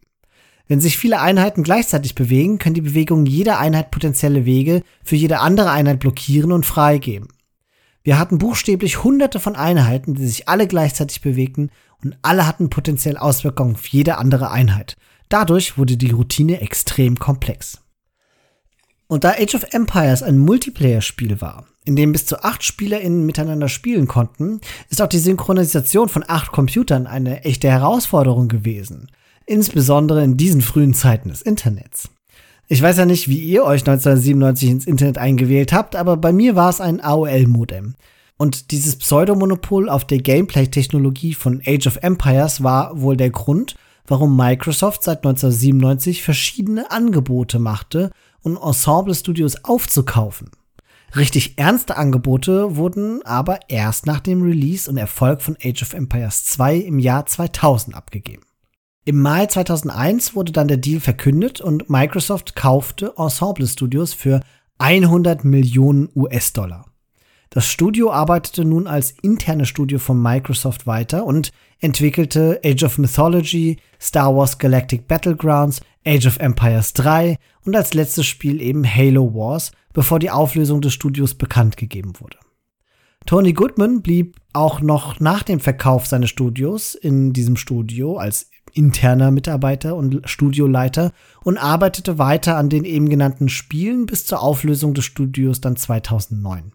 Wenn sich viele Einheiten gleichzeitig bewegen, können die Bewegungen jeder Einheit potenzielle Wege für jede andere Einheit blockieren und freigeben. Wir hatten buchstäblich hunderte von Einheiten, die sich alle gleichzeitig bewegten und alle hatten potenziell Auswirkungen auf jede andere Einheit. Dadurch wurde die Routine extrem komplex. Und da Age of Empires ein Multiplayer-Spiel war, in dem bis zu acht SpielerInnen miteinander spielen konnten, ist auch die Synchronisation von acht Computern eine echte Herausforderung gewesen. Insbesondere in diesen frühen Zeiten des Internets. Ich weiß ja nicht, wie ihr euch 1997 ins Internet eingewählt habt, aber bei mir war es ein AOL-Modem. Und dieses Pseudomonopol auf der Gameplay-Technologie von Age of Empires war wohl der Grund, warum Microsoft seit 1997 verschiedene Angebote machte, um Ensemble-Studios aufzukaufen. Richtig ernste Angebote wurden aber erst nach dem Release und Erfolg von Age of Empires 2 im Jahr 2000 abgegeben. Im Mai 2001 wurde dann der Deal verkündet und Microsoft kaufte Ensemble Studios für 100 Millionen US-Dollar. Das Studio arbeitete nun als internes Studio von Microsoft weiter und entwickelte Age of Mythology, Star Wars Galactic Battlegrounds, Age of Empires 3 und als letztes Spiel eben Halo Wars, bevor die Auflösung des Studios bekannt gegeben wurde. Tony Goodman blieb auch noch nach dem Verkauf seines Studios in diesem Studio als interner Mitarbeiter und Studioleiter und arbeitete weiter an den eben genannten Spielen bis zur Auflösung des Studios dann 2009.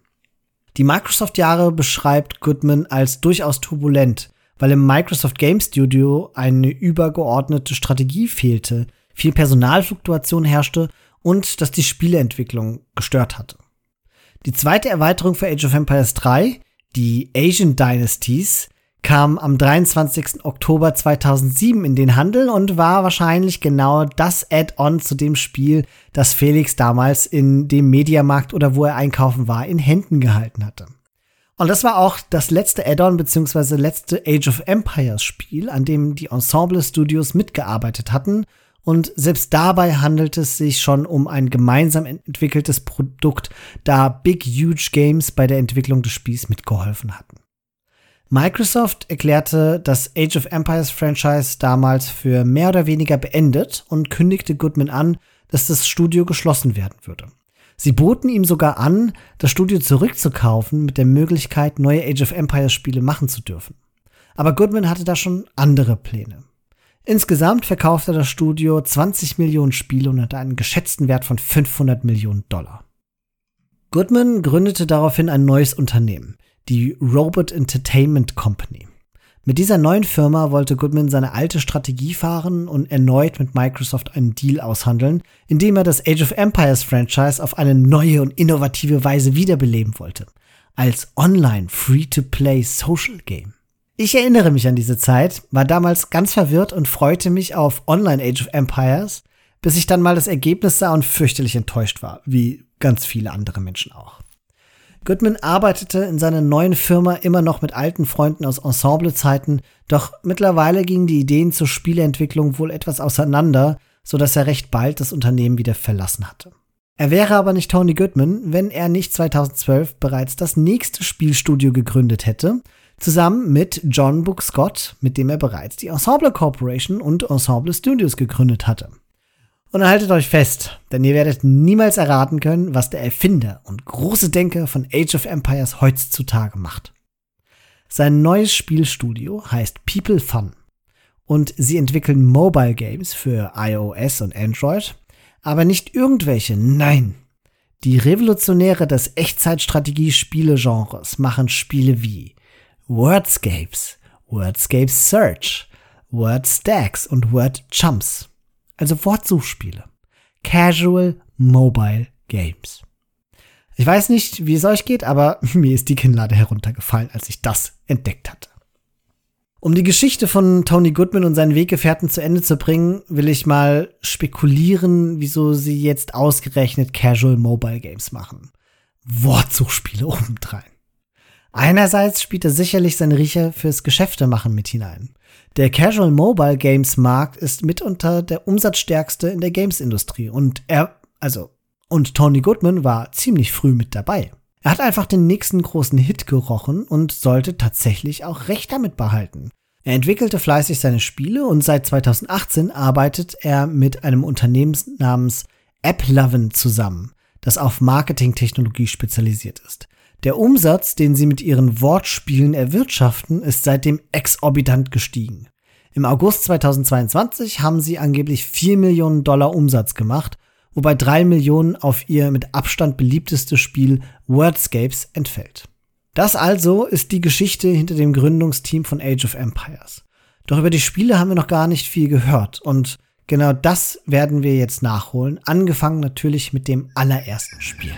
Die Microsoft-Jahre beschreibt Goodman als durchaus turbulent, weil im Microsoft Game Studio eine übergeordnete Strategie fehlte, viel Personalfluktuation herrschte und dass die Spieleentwicklung gestört hatte. Die zweite Erweiterung für Age of Empires 3, die Asian Dynasties, kam am 23. Oktober 2007 in den Handel und war wahrscheinlich genau das Add-on zu dem Spiel, das Felix damals in dem Mediamarkt oder wo er einkaufen war, in Händen gehalten hatte. Und das war auch das letzte Add-on bzw. letzte Age of Empires Spiel, an dem die Ensemble Studios mitgearbeitet hatten. Und selbst dabei handelt es sich schon um ein gemeinsam entwickeltes Produkt, da Big Huge Games bei der Entwicklung des Spiels mitgeholfen hatten. Microsoft erklärte das Age of Empires Franchise damals für mehr oder weniger beendet und kündigte Goodman an, dass das Studio geschlossen werden würde. Sie boten ihm sogar an, das Studio zurückzukaufen mit der Möglichkeit, neue Age of Empires Spiele machen zu dürfen. Aber Goodman hatte da schon andere Pläne. Insgesamt verkaufte das Studio 20 Millionen Spiele und hatte einen geschätzten Wert von 500 Millionen Dollar. Goodman gründete daraufhin ein neues Unternehmen, die Robot Entertainment Company. Mit dieser neuen Firma wollte Goodman seine alte Strategie fahren und erneut mit Microsoft einen Deal aushandeln, indem er das Age of Empires Franchise auf eine neue und innovative Weise wiederbeleben wollte. Als Online Free-to-Play Social Game. Ich erinnere mich an diese Zeit, war damals ganz verwirrt und freute mich auf Online Age of Empires, bis ich dann mal das Ergebnis sah und fürchterlich enttäuscht war, wie ganz viele andere Menschen auch. Goodman arbeitete in seiner neuen Firma immer noch mit alten Freunden aus Ensemblezeiten, doch mittlerweile gingen die Ideen zur Spieleentwicklung wohl etwas auseinander, so dass er recht bald das Unternehmen wieder verlassen hatte. Er wäre aber nicht Tony Goodman, wenn er nicht 2012 bereits das nächste Spielstudio gegründet hätte, zusammen mit John Book Scott, mit dem er bereits die Ensemble Corporation und Ensemble Studios gegründet hatte. Und haltet euch fest, denn ihr werdet niemals erraten können, was der Erfinder und große Denker von Age of Empires heutzutage macht. Sein neues Spielstudio heißt People Fun und sie entwickeln Mobile Games für iOS und Android, aber nicht irgendwelche, nein. Die Revolutionäre des Echtzeitstrategie-Spiele-Genres machen Spiele wie Wordscapes, Wordscape Search, Wordstacks und Word Chumps. Also Wortsuchspiele. Casual Mobile Games. Ich weiß nicht, wie es euch geht, aber mir ist die Kinnlade heruntergefallen, als ich das entdeckt hatte. Um die Geschichte von Tony Goodman und seinen Weggefährten zu Ende zu bringen, will ich mal spekulieren, wieso sie jetzt ausgerechnet Casual Mobile Games machen. Wortsuchspiele obendrein. Einerseits spielt er sicherlich seine Riecher fürs Geschäftemachen mit hinein. Der Casual Mobile Games Markt ist mitunter der umsatzstärkste in der Games-Industrie und er, also, und Tony Goodman war ziemlich früh mit dabei. Er hat einfach den nächsten großen Hit gerochen und sollte tatsächlich auch Recht damit behalten. Er entwickelte fleißig seine Spiele und seit 2018 arbeitet er mit einem Unternehmen namens AppLovin zusammen, das auf Marketingtechnologie spezialisiert ist. Der Umsatz, den sie mit ihren Wortspielen erwirtschaften, ist seitdem exorbitant gestiegen. Im August 2022 haben sie angeblich 4 Millionen Dollar Umsatz gemacht, wobei 3 Millionen auf ihr mit Abstand beliebtestes Spiel Wordscapes entfällt. Das also ist die Geschichte hinter dem Gründungsteam von Age of Empires. Doch über die Spiele haben wir noch gar nicht viel gehört und genau das werden wir jetzt nachholen, angefangen natürlich mit dem allerersten Spiel.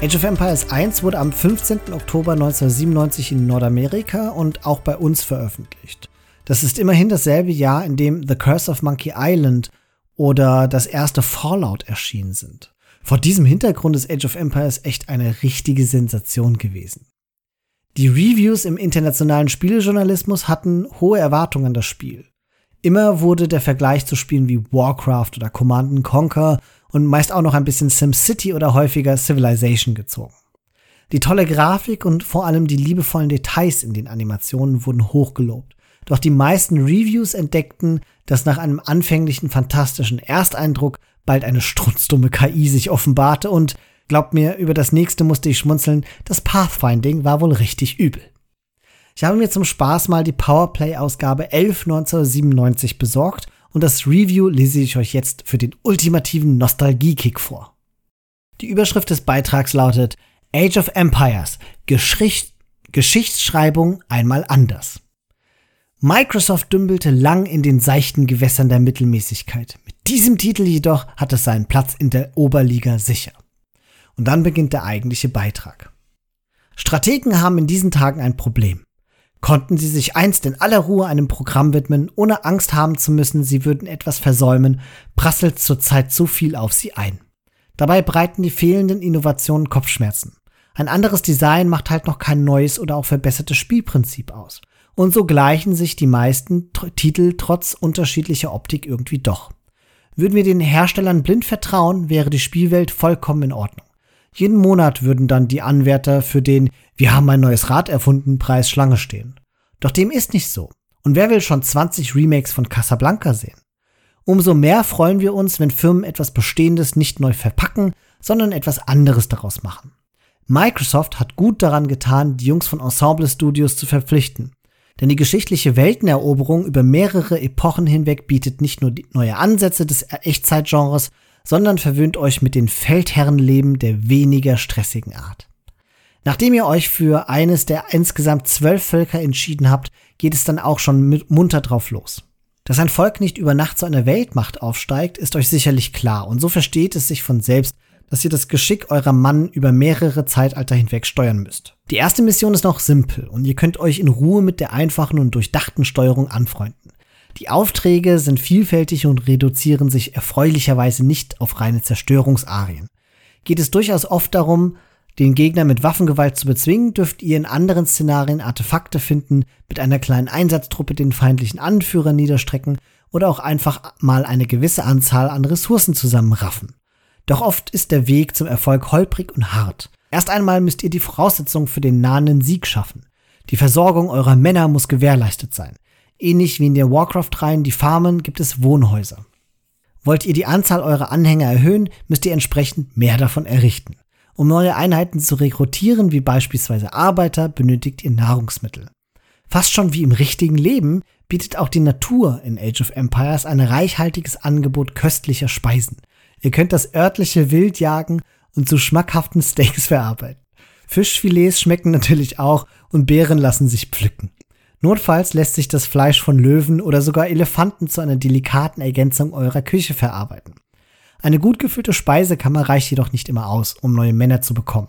Age of Empires 1 wurde am 15. Oktober 1997 in Nordamerika und auch bei uns veröffentlicht. Das ist immerhin dasselbe Jahr, in dem The Curse of Monkey Island oder das erste Fallout erschienen sind. Vor diesem Hintergrund ist Age of Empires echt eine richtige Sensation gewesen. Die Reviews im internationalen Spielejournalismus hatten hohe Erwartungen an das Spiel. Immer wurde der Vergleich zu Spielen wie Warcraft oder Command Conquer und meist auch noch ein bisschen SimCity oder häufiger Civilization gezogen. Die tolle Grafik und vor allem die liebevollen Details in den Animationen wurden hochgelobt. Doch die meisten Reviews entdeckten, dass nach einem anfänglichen fantastischen Ersteindruck bald eine strunzdumme KI sich offenbarte und, glaubt mir, über das nächste musste ich schmunzeln, das Pathfinding war wohl richtig übel. Ich habe mir zum Spaß mal die Powerplay-Ausgabe 11 1997 besorgt und das Review lese ich euch jetzt für den ultimativen Nostalgie-Kick vor. Die Überschrift des Beitrags lautet Age of Empires Geschicht Geschichtsschreibung einmal anders. Microsoft dümpelte lang in den seichten Gewässern der Mittelmäßigkeit. Mit diesem Titel jedoch hat es seinen Platz in der Oberliga sicher. Und dann beginnt der eigentliche Beitrag. Strategen haben in diesen Tagen ein Problem. Konnten sie sich einst in aller Ruhe einem Programm widmen, ohne Angst haben zu müssen, sie würden etwas versäumen, prasselt zurzeit zu viel auf sie ein. Dabei breiten die fehlenden Innovationen Kopfschmerzen. Ein anderes Design macht halt noch kein neues oder auch verbessertes Spielprinzip aus. Und so gleichen sich die meisten Titel trotz unterschiedlicher Optik irgendwie doch. Würden wir den Herstellern blind vertrauen, wäre die Spielwelt vollkommen in Ordnung. Jeden Monat würden dann die Anwärter für den Wir haben ein neues Rad erfunden Preis Schlange stehen. Doch dem ist nicht so. Und wer will schon 20 Remakes von Casablanca sehen? Umso mehr freuen wir uns, wenn Firmen etwas Bestehendes nicht neu verpacken, sondern etwas anderes daraus machen. Microsoft hat gut daran getan, die Jungs von Ensemble Studios zu verpflichten. Denn die geschichtliche Welteneroberung über mehrere Epochen hinweg bietet nicht nur neue Ansätze des Echtzeitgenres, sondern verwöhnt euch mit den Feldherrenleben der weniger stressigen Art. Nachdem ihr euch für eines der insgesamt zwölf Völker entschieden habt, geht es dann auch schon munter drauf los. Dass ein Volk nicht über Nacht zu einer Weltmacht aufsteigt, ist euch sicherlich klar und so versteht es sich von selbst, dass ihr das Geschick eurer Mann über mehrere Zeitalter hinweg steuern müsst. Die erste Mission ist noch simpel und ihr könnt euch in Ruhe mit der einfachen und durchdachten Steuerung anfreunden. Die Aufträge sind vielfältig und reduzieren sich erfreulicherweise nicht auf reine Zerstörungsarien. Geht es durchaus oft darum, den Gegner mit Waffengewalt zu bezwingen, dürft ihr in anderen Szenarien Artefakte finden, mit einer kleinen Einsatztruppe den feindlichen Anführer niederstrecken oder auch einfach mal eine gewisse Anzahl an Ressourcen zusammenraffen. Doch oft ist der Weg zum Erfolg holprig und hart. Erst einmal müsst ihr die Voraussetzungen für den nahenden Sieg schaffen. Die Versorgung eurer Männer muss gewährleistet sein. Ähnlich wie in der Warcraft-Reihen die Farmen gibt es Wohnhäuser. Wollt ihr die Anzahl eurer Anhänger erhöhen, müsst ihr entsprechend mehr davon errichten. Um neue Einheiten zu rekrutieren, wie beispielsweise Arbeiter, benötigt ihr Nahrungsmittel. Fast schon wie im richtigen Leben bietet auch die Natur in Age of Empires ein reichhaltiges Angebot köstlicher Speisen. Ihr könnt das örtliche Wild jagen und zu schmackhaften Steaks verarbeiten. Fischfilets schmecken natürlich auch und Beeren lassen sich pflücken. Notfalls lässt sich das Fleisch von Löwen oder sogar Elefanten zu einer delikaten Ergänzung eurer Küche verarbeiten. Eine gut gefüllte Speisekammer reicht jedoch nicht immer aus, um neue Männer zu bekommen.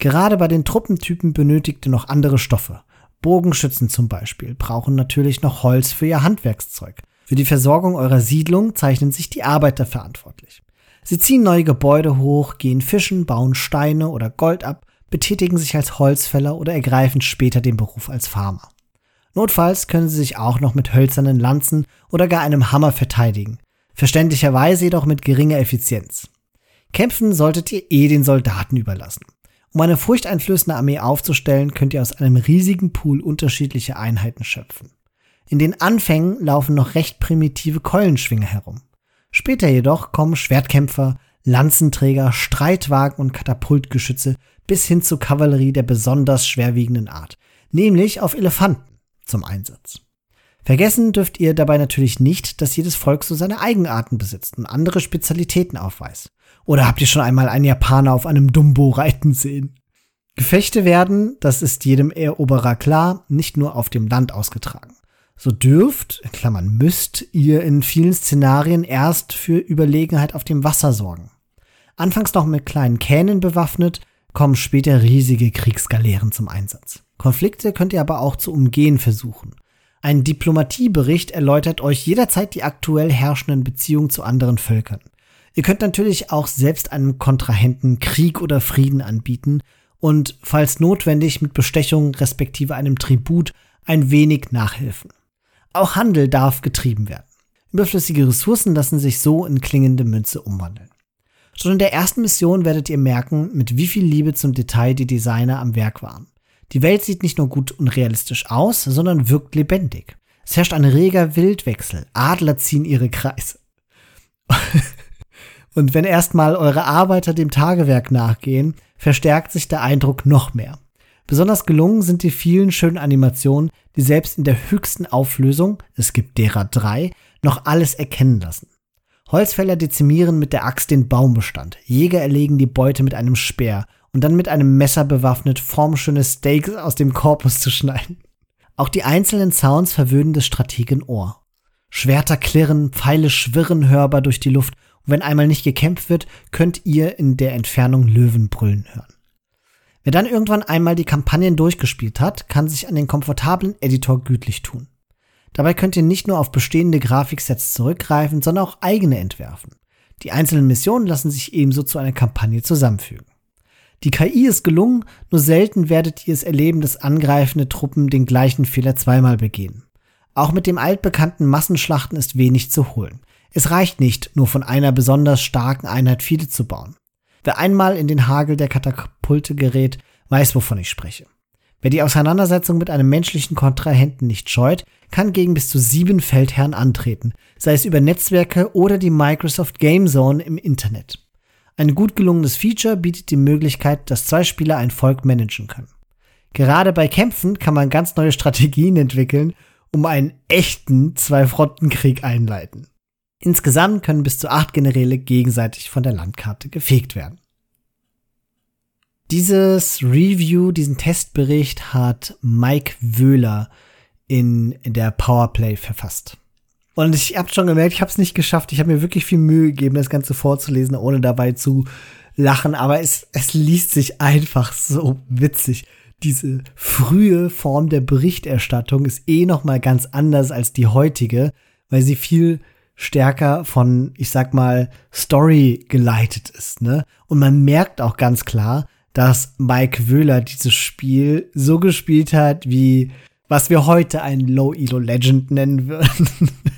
Gerade bei den Truppentypen benötigt ihr noch andere Stoffe. Bogenschützen zum Beispiel brauchen natürlich noch Holz für ihr Handwerkszeug. Für die Versorgung eurer Siedlung zeichnen sich die Arbeiter verantwortlich. Sie ziehen neue Gebäude hoch, gehen fischen, bauen Steine oder Gold ab, betätigen sich als Holzfäller oder ergreifen später den Beruf als Farmer. Notfalls können sie sich auch noch mit hölzernen Lanzen oder gar einem Hammer verteidigen, verständlicherweise jedoch mit geringer Effizienz. Kämpfen solltet ihr eh den Soldaten überlassen. Um eine furchteinflößende Armee aufzustellen, könnt ihr aus einem riesigen Pool unterschiedliche Einheiten schöpfen. In den Anfängen laufen noch recht primitive Keulenschwinger herum. Später jedoch kommen Schwertkämpfer, Lanzenträger, Streitwagen und Katapultgeschütze bis hin zur Kavallerie der besonders schwerwiegenden Art, nämlich auf Elefanten, zum Einsatz. Vergessen dürft ihr dabei natürlich nicht, dass jedes Volk so seine Eigenarten besitzt und andere Spezialitäten aufweist. Oder habt ihr schon einmal einen Japaner auf einem Dumbo reiten sehen? Gefechte werden, das ist jedem Eroberer klar, nicht nur auf dem Land ausgetragen so dürft, in Klammern müsst, ihr in vielen Szenarien erst für Überlegenheit auf dem Wasser sorgen. Anfangs noch mit kleinen Kähnen bewaffnet, kommen später riesige Kriegsgaleeren zum Einsatz. Konflikte könnt ihr aber auch zu umgehen versuchen. Ein Diplomatiebericht erläutert euch jederzeit die aktuell herrschenden Beziehungen zu anderen Völkern. Ihr könnt natürlich auch selbst einem Kontrahenten Krieg oder Frieden anbieten und, falls notwendig, mit Bestechung respektive einem Tribut ein wenig nachhelfen. Auch Handel darf getrieben werden. Überflüssige Ressourcen lassen sich so in klingende Münze umwandeln. Schon in der ersten Mission werdet ihr merken, mit wie viel Liebe zum Detail die Designer am Werk waren. Die Welt sieht nicht nur gut und realistisch aus, sondern wirkt lebendig. Es herrscht ein reger Wildwechsel. Adler ziehen ihre Kreise. und wenn erstmal eure Arbeiter dem Tagewerk nachgehen, verstärkt sich der Eindruck noch mehr. Besonders gelungen sind die vielen schönen Animationen, die selbst in der höchsten Auflösung, es gibt derer drei, noch alles erkennen lassen. Holzfäller dezimieren mit der Axt den Baumbestand, Jäger erlegen die Beute mit einem Speer und dann mit einem Messer bewaffnet formschöne Steaks aus dem Korpus zu schneiden. Auch die einzelnen Sounds verwöhnen das Strategen Ohr. Schwerter klirren, Pfeile schwirren hörbar durch die Luft und wenn einmal nicht gekämpft wird, könnt ihr in der Entfernung Löwen brüllen hören. Wer dann irgendwann einmal die Kampagnen durchgespielt hat, kann sich an den komfortablen Editor gütlich tun. Dabei könnt ihr nicht nur auf bestehende Grafiksets zurückgreifen, sondern auch eigene entwerfen. Die einzelnen Missionen lassen sich ebenso zu einer Kampagne zusammenfügen. Die KI ist gelungen, nur selten werdet ihr es erleben, dass angreifende Truppen den gleichen Fehler zweimal begehen. Auch mit dem altbekannten Massenschlachten ist wenig zu holen. Es reicht nicht, nur von einer besonders starken Einheit viele zu bauen. Wer einmal in den Hagel der Katapulte gerät, weiß, wovon ich spreche. Wer die Auseinandersetzung mit einem menschlichen Kontrahenten nicht scheut, kann gegen bis zu sieben Feldherren antreten, sei es über Netzwerke oder die Microsoft Game Zone im Internet. Ein gut gelungenes Feature bietet die Möglichkeit, dass zwei Spieler ein Volk managen können. Gerade bei Kämpfen kann man ganz neue Strategien entwickeln, um einen echten Zwei-Fronten-Krieg einleiten. Insgesamt können bis zu acht Generäle gegenseitig von der Landkarte gefegt werden. Dieses Review, diesen Testbericht hat Mike Wöhler in, der Powerplay verfasst. Und ich habe schon gemerkt, ich habe es nicht geschafft. Ich habe mir wirklich viel Mühe gegeben, das Ganze vorzulesen, ohne dabei zu lachen. Aber es, es liest sich einfach so witzig. Diese frühe Form der Berichterstattung ist eh noch mal ganz anders als die heutige, weil sie viel stärker von, ich sag mal, Story geleitet ist. Ne? Und man merkt auch ganz klar, dass Mike Wöhler dieses Spiel so gespielt hat, wie was wir heute ein Low-Elo-Legend nennen würden.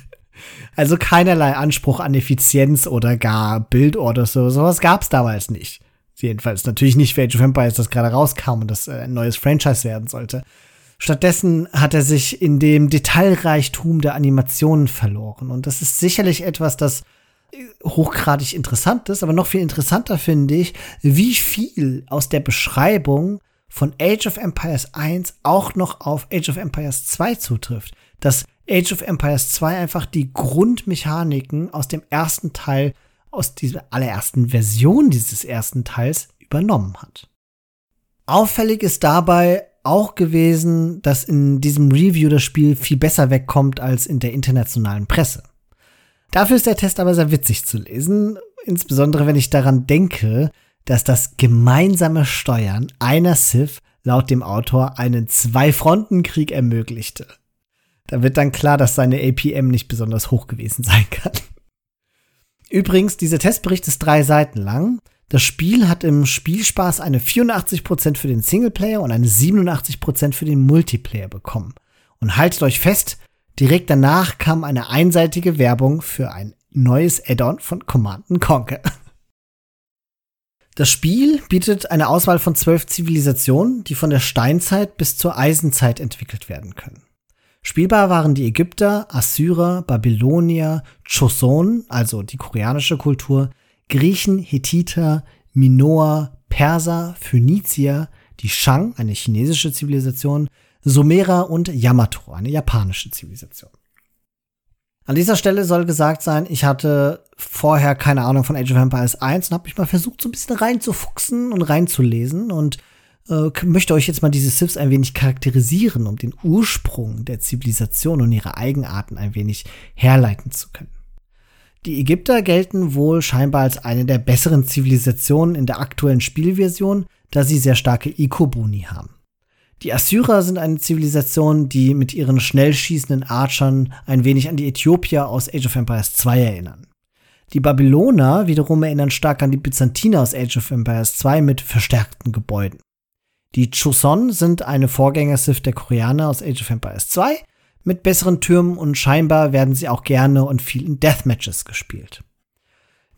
Also keinerlei Anspruch an Effizienz oder gar Bild oder so. Sowas gab es damals nicht. Jedenfalls natürlich nicht für Age of Empires, das gerade rauskam und das äh, ein neues Franchise werden sollte. Stattdessen hat er sich in dem Detailreichtum der Animationen verloren. Und das ist sicherlich etwas, das äh, hochgradig interessant ist, aber noch viel interessanter finde ich, wie viel aus der Beschreibung von Age of Empires 1 auch noch auf Age of Empires 2 zutrifft. Dass Age of Empires 2 einfach die Grundmechaniken aus dem ersten Teil, aus dieser allerersten Version dieses ersten Teils übernommen hat. Auffällig ist dabei auch gewesen, dass in diesem Review das Spiel viel besser wegkommt als in der internationalen Presse. Dafür ist der Test aber sehr witzig zu lesen, insbesondere wenn ich daran denke, dass das gemeinsame Steuern einer Civ laut dem Autor einen Zwei-Fronten-Krieg ermöglichte. Da wird dann klar, dass seine APM nicht besonders hoch gewesen sein kann. Übrigens, dieser Testbericht ist drei Seiten lang. Das Spiel hat im Spielspaß eine 84% für den Singleplayer und eine 87% für den Multiplayer bekommen. Und haltet euch fest, direkt danach kam eine einseitige Werbung für ein neues Add-on von Command Conquer. Das Spiel bietet eine Auswahl von zwölf Zivilisationen, die von der Steinzeit bis zur Eisenzeit entwickelt werden können. Spielbar waren die Ägypter, Assyrer, Babylonier, Choson, also die koreanische Kultur, Griechen, Hethiter, Minoa, Perser, Phönizier, die Shang, eine chinesische Zivilisation, Sumerer und Yamato, eine japanische Zivilisation. An dieser Stelle soll gesagt sein, ich hatte vorher keine Ahnung von Age of Empires 1 und habe mich mal versucht, so ein bisschen reinzufuchsen und reinzulesen und äh, möchte euch jetzt mal diese Siths ein wenig charakterisieren, um den Ursprung der Zivilisation und ihre Eigenarten ein wenig herleiten zu können. Die Ägypter gelten wohl scheinbar als eine der besseren Zivilisationen in der aktuellen Spielversion, da sie sehr starke Eco-Boni haben. Die Assyrer sind eine Zivilisation, die mit ihren schnell schießenden Archern ein wenig an die Äthiopier aus Age of Empires 2 erinnern. Die Babyloner wiederum erinnern stark an die Byzantiner aus Age of Empires 2 mit verstärkten Gebäuden. Die Choson sind eine Vorgänger-Sith der Koreaner aus Age of Empires 2 mit besseren Türmen und scheinbar werden sie auch gerne und viel in Deathmatches gespielt.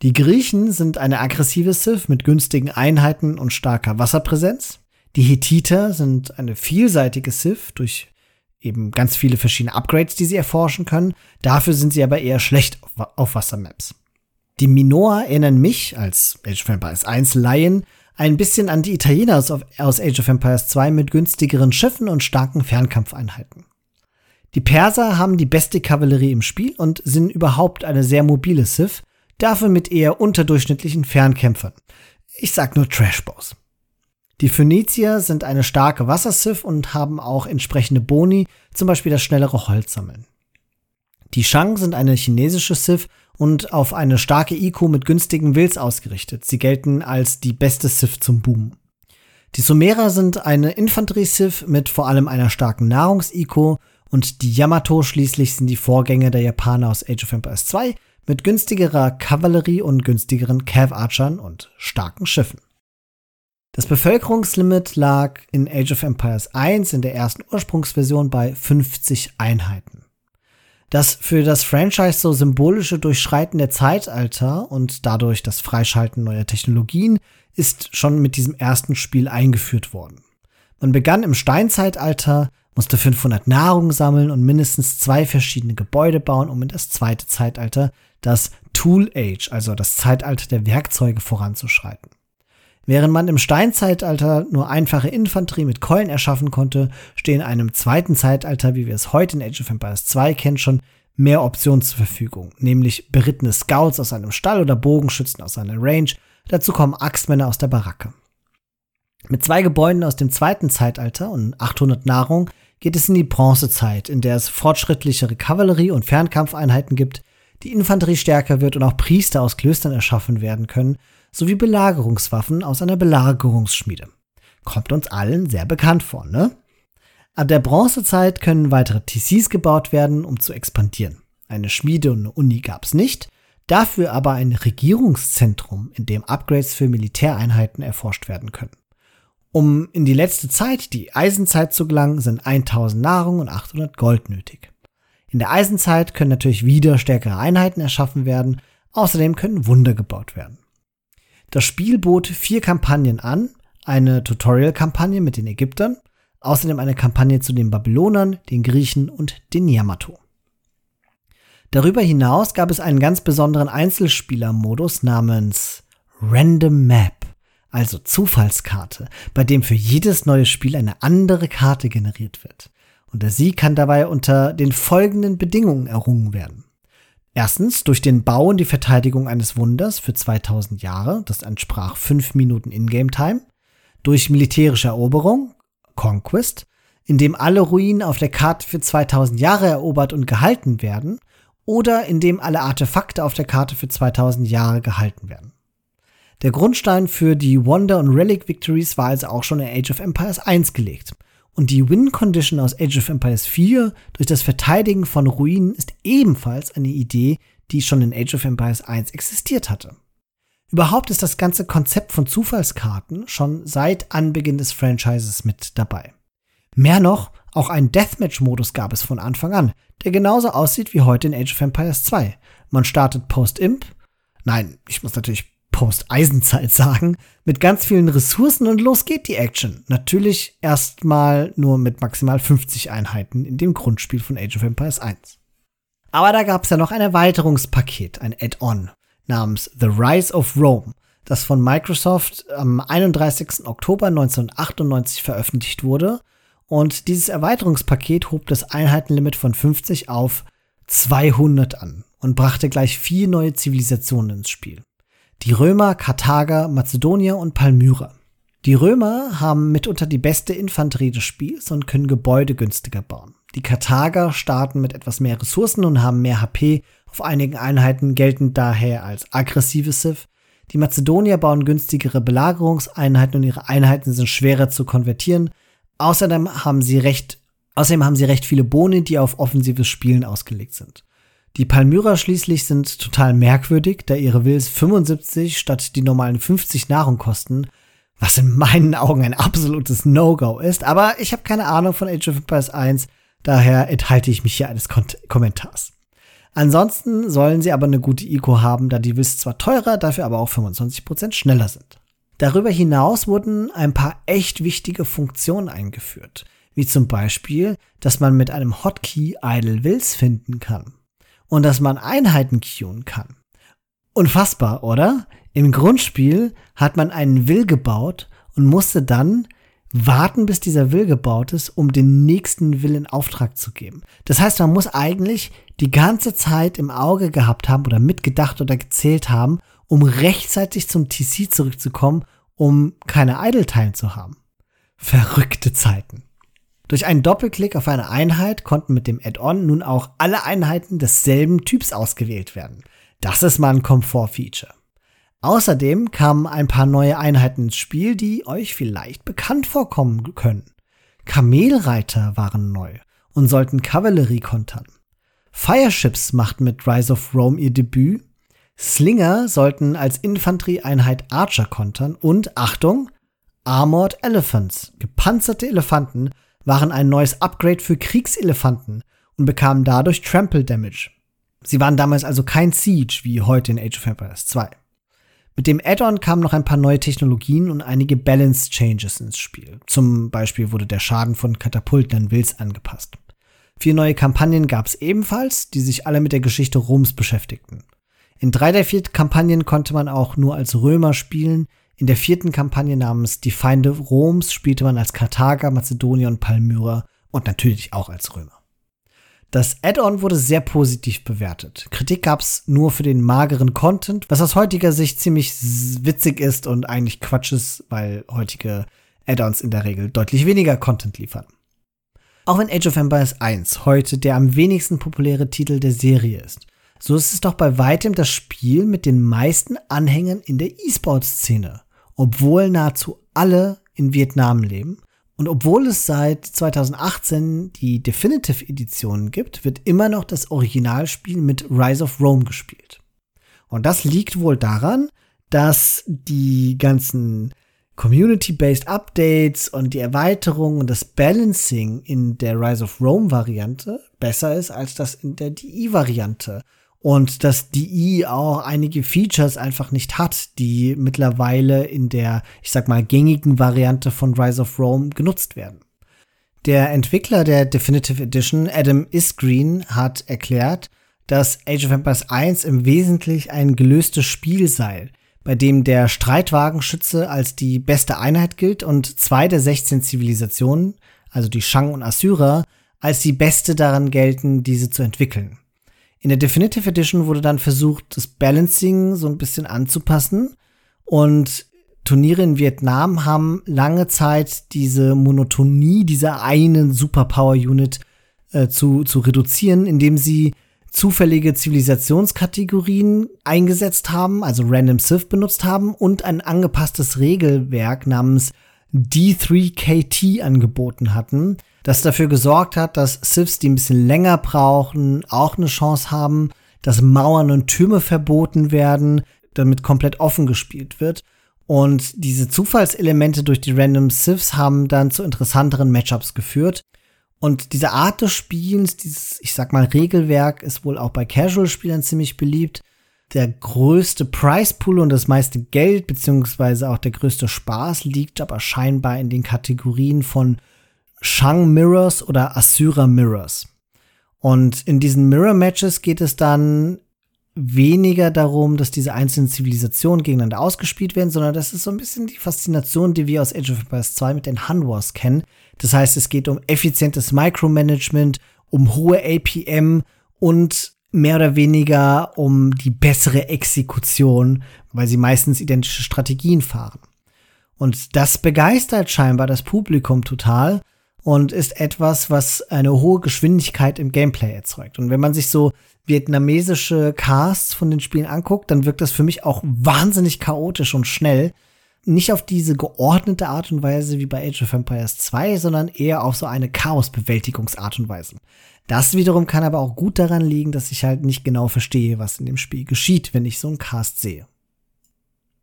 Die Griechen sind eine aggressive Sith mit günstigen Einheiten und starker Wasserpräsenz. Die Hethiter sind eine vielseitige Sith durch eben ganz viele verschiedene Upgrades, die sie erforschen können. Dafür sind sie aber eher schlecht auf Wassermaps. Die Minoa erinnern mich als Age of Empires 1 Laien ein bisschen an die Italiener aus, Age of Empires 2 mit günstigeren Schiffen und starken Fernkampfeinheiten. Die Perser haben die beste Kavallerie im Spiel und sind überhaupt eine sehr mobile Sith, dafür mit eher unterdurchschnittlichen Fernkämpfern. Ich sag nur Trashbows. Die Phönizier sind eine starke Wassersith und haben auch entsprechende Boni, zum Beispiel das schnellere Holzsammeln. Die Shang sind eine chinesische Sith und auf eine starke IQ mit günstigen Wills ausgerichtet. Sie gelten als die beste Sith zum Boom. Die Sumerer sind eine Infanterie-Sith mit vor allem einer starken Nahrungs-IQ und die Yamato schließlich sind die Vorgänger der Japaner aus Age of Empires 2 mit günstigerer Kavallerie und günstigeren Cav-Archern und starken Schiffen. Das Bevölkerungslimit lag in Age of Empires 1 in der ersten Ursprungsversion bei 50 Einheiten. Das für das Franchise so symbolische Durchschreiten der Zeitalter und dadurch das Freischalten neuer Technologien ist schon mit diesem ersten Spiel eingeführt worden. Man begann im Steinzeitalter, musste 500 Nahrung sammeln und mindestens zwei verschiedene Gebäude bauen, um in das zweite Zeitalter, das Tool Age, also das Zeitalter der Werkzeuge voranzuschreiten. Während man im Steinzeitalter nur einfache Infanterie mit Keulen erschaffen konnte, stehen einem zweiten Zeitalter, wie wir es heute in Age of Empires 2 kennen, schon mehr Optionen zur Verfügung, nämlich berittene Scouts aus einem Stall oder Bogenschützen aus einer Range, dazu kommen Axtmänner aus der Baracke. Mit zwei Gebäuden aus dem zweiten Zeitalter und 800 Nahrung geht es in die Bronzezeit, in der es fortschrittlichere Kavallerie und Fernkampfeinheiten gibt, die Infanterie stärker wird und auch Priester aus Klöstern erschaffen werden können, sowie Belagerungswaffen aus einer Belagerungsschmiede. Kommt uns allen sehr bekannt vor, ne? Ab der Bronzezeit können weitere TCs gebaut werden, um zu expandieren. Eine Schmiede und eine Uni gab's nicht, dafür aber ein Regierungszentrum, in dem Upgrades für Militäreinheiten erforscht werden können. Um in die letzte Zeit, die Eisenzeit zu gelangen, sind 1000 Nahrung und 800 Gold nötig. In der Eisenzeit können natürlich wieder stärkere Einheiten erschaffen werden, außerdem können Wunder gebaut werden. Das Spiel bot vier Kampagnen an, eine Tutorial-Kampagne mit den Ägyptern, außerdem eine Kampagne zu den Babylonern, den Griechen und den Yamato. Darüber hinaus gab es einen ganz besonderen Einzelspielermodus namens Random Map, also Zufallskarte, bei dem für jedes neue Spiel eine andere Karte generiert wird. Und der Sieg kann dabei unter den folgenden Bedingungen errungen werden. Erstens durch den Bau und die Verteidigung eines Wunders für 2000 Jahre, das entsprach 5 Minuten Ingame-Time, durch militärische Eroberung, Conquest, indem alle Ruinen auf der Karte für 2000 Jahre erobert und gehalten werden, oder indem alle Artefakte auf der Karte für 2000 Jahre gehalten werden. Der Grundstein für die Wonder- und Relic Victories war also auch schon in Age of Empires 1 gelegt. Und die Win-Condition aus Age of Empires 4 durch das Verteidigen von Ruinen ist ebenfalls eine Idee, die schon in Age of Empires 1 existiert hatte. Überhaupt ist das ganze Konzept von Zufallskarten schon seit Anbeginn des Franchises mit dabei. Mehr noch, auch einen Deathmatch-Modus gab es von Anfang an, der genauso aussieht wie heute in Age of Empires 2. Man startet Post-Imp. Nein, ich muss natürlich Post-Eisenzeit sagen, mit ganz vielen Ressourcen und los geht die Action. Natürlich erstmal nur mit maximal 50 Einheiten in dem Grundspiel von Age of Empires 1. Aber da gab es ja noch ein Erweiterungspaket, ein Add-on namens The Rise of Rome, das von Microsoft am 31. Oktober 1998 veröffentlicht wurde. Und dieses Erweiterungspaket hob das Einheitenlimit von 50 auf 200 an und brachte gleich vier neue Zivilisationen ins Spiel die Römer, Karthager, Mazedonier und Palmyra. Die Römer haben mitunter die beste Infanterie des Spiels und können Gebäude günstiger bauen. Die Karthager starten mit etwas mehr Ressourcen und haben mehr HP, auf einigen Einheiten gelten daher als aggressive Civ. Die Mazedonier bauen günstigere Belagerungseinheiten und ihre Einheiten sind schwerer zu konvertieren. Außerdem haben sie recht, außerdem haben sie recht viele Boni, die auf offensives Spielen ausgelegt sind. Die Palmyra schließlich sind total merkwürdig, da ihre Wills 75 statt die normalen 50 Nahrung kosten, was in meinen Augen ein absolutes No-Go ist, aber ich habe keine Ahnung von Age of Empires 1, daher enthalte ich mich hier eines Kon Kommentars. Ansonsten sollen sie aber eine gute Eco haben, da die Wills zwar teurer, dafür aber auch 25% schneller sind. Darüber hinaus wurden ein paar echt wichtige Funktionen eingeführt, wie zum Beispiel, dass man mit einem Hotkey Idle Wills finden kann und dass man Einheiten queuen kann. Unfassbar, oder? Im Grundspiel hat man einen Will gebaut und musste dann warten, bis dieser Will gebaut ist, um den nächsten Will in Auftrag zu geben. Das heißt, man muss eigentlich die ganze Zeit im Auge gehabt haben oder mitgedacht oder gezählt haben, um rechtzeitig zum TC zurückzukommen, um keine Idle-Time zu haben. Verrückte Zeiten. Durch einen Doppelklick auf eine Einheit konnten mit dem Add-on nun auch alle Einheiten desselben Typs ausgewählt werden. Das ist mal ein Komfort-Feature. Außerdem kamen ein paar neue Einheiten ins Spiel, die euch vielleicht bekannt vorkommen können. Kamelreiter waren neu und sollten Kavallerie kontern. Fireships machten mit Rise of Rome ihr Debüt. Slinger sollten als Infanterieeinheit Archer kontern und Achtung, Armored Elephants. Gepanzerte Elefanten waren ein neues Upgrade für Kriegselefanten und bekamen dadurch Trample Damage. Sie waren damals also kein Siege wie heute in Age of Empires 2. Mit dem Add-on kamen noch ein paar neue Technologien und einige Balance Changes ins Spiel. Zum Beispiel wurde der Schaden von Katapulten an Wills angepasst. Vier neue Kampagnen gab es ebenfalls, die sich alle mit der Geschichte Roms beschäftigten. In drei der vier Kampagnen konnte man auch nur als Römer spielen. In der vierten Kampagne namens Die Feinde Roms spielte man als Karthager, Mazedonier und Palmyra und natürlich auch als Römer. Das Add-on wurde sehr positiv bewertet. Kritik gab's nur für den mageren Content, was aus heutiger Sicht ziemlich witzig ist und eigentlich Quatsch ist, weil heutige Add-ons in der Regel deutlich weniger Content liefern. Auch wenn Age of Empires 1 heute der am wenigsten populäre Titel der Serie ist, so ist es doch bei weitem das Spiel mit den meisten Anhängern in der E-Sport-Szene, obwohl nahezu alle in Vietnam leben und obwohl es seit 2018 die Definitive Edition gibt, wird immer noch das Originalspiel mit Rise of Rome gespielt. Und das liegt wohl daran, dass die ganzen Community-based Updates und die Erweiterung und das Balancing in der Rise of Rome Variante besser ist als das in der DI Variante und dass die auch einige Features einfach nicht hat, die mittlerweile in der, ich sag mal, gängigen Variante von Rise of Rome genutzt werden. Der Entwickler der Definitive Edition, Adam Isgreen, hat erklärt, dass Age of Empires 1 im Wesentlichen ein gelöstes Spiel sei, bei dem der Streitwagenschütze als die beste Einheit gilt und zwei der 16 Zivilisationen, also die Shang und Assyrer, als die beste daran gelten, diese zu entwickeln. In der Definitive Edition wurde dann versucht, das Balancing so ein bisschen anzupassen. Und Turniere in Vietnam haben lange Zeit diese Monotonie dieser einen Superpower-Unit äh, zu, zu reduzieren, indem sie zufällige Zivilisationskategorien eingesetzt haben, also Random Civ benutzt haben und ein angepasstes Regelwerk namens D3KT angeboten hatten, das dafür gesorgt hat, dass Civs, die ein bisschen länger brauchen, auch eine Chance haben, dass Mauern und Türme verboten werden, damit komplett offen gespielt wird. Und diese Zufallselemente durch die Random Civs haben dann zu interessanteren Matchups geführt. Und diese Art des Spielens, dieses, ich sag mal, Regelwerk, ist wohl auch bei Casual-Spielern ziemlich beliebt. Der größte Price Pool und das meiste Geld, beziehungsweise auch der größte Spaß, liegt aber scheinbar in den Kategorien von Shang Mirrors oder Assyra Mirrors. Und in diesen Mirror Matches geht es dann weniger darum, dass diese einzelnen Zivilisationen gegeneinander ausgespielt werden, sondern das ist so ein bisschen die Faszination, die wir aus Age of Empires 2 mit den Han Wars kennen. Das heißt, es geht um effizientes Micromanagement, um hohe APM und mehr oder weniger um die bessere Exekution, weil sie meistens identische Strategien fahren. Und das begeistert scheinbar das Publikum total und ist etwas, was eine hohe Geschwindigkeit im Gameplay erzeugt. Und wenn man sich so vietnamesische Casts von den Spielen anguckt, dann wirkt das für mich auch wahnsinnig chaotisch und schnell. Nicht auf diese geordnete Art und Weise wie bei Age of Empires 2, sondern eher auf so eine Chaosbewältigungsart und Weise. Das wiederum kann aber auch gut daran liegen, dass ich halt nicht genau verstehe, was in dem Spiel geschieht, wenn ich so einen Cast sehe.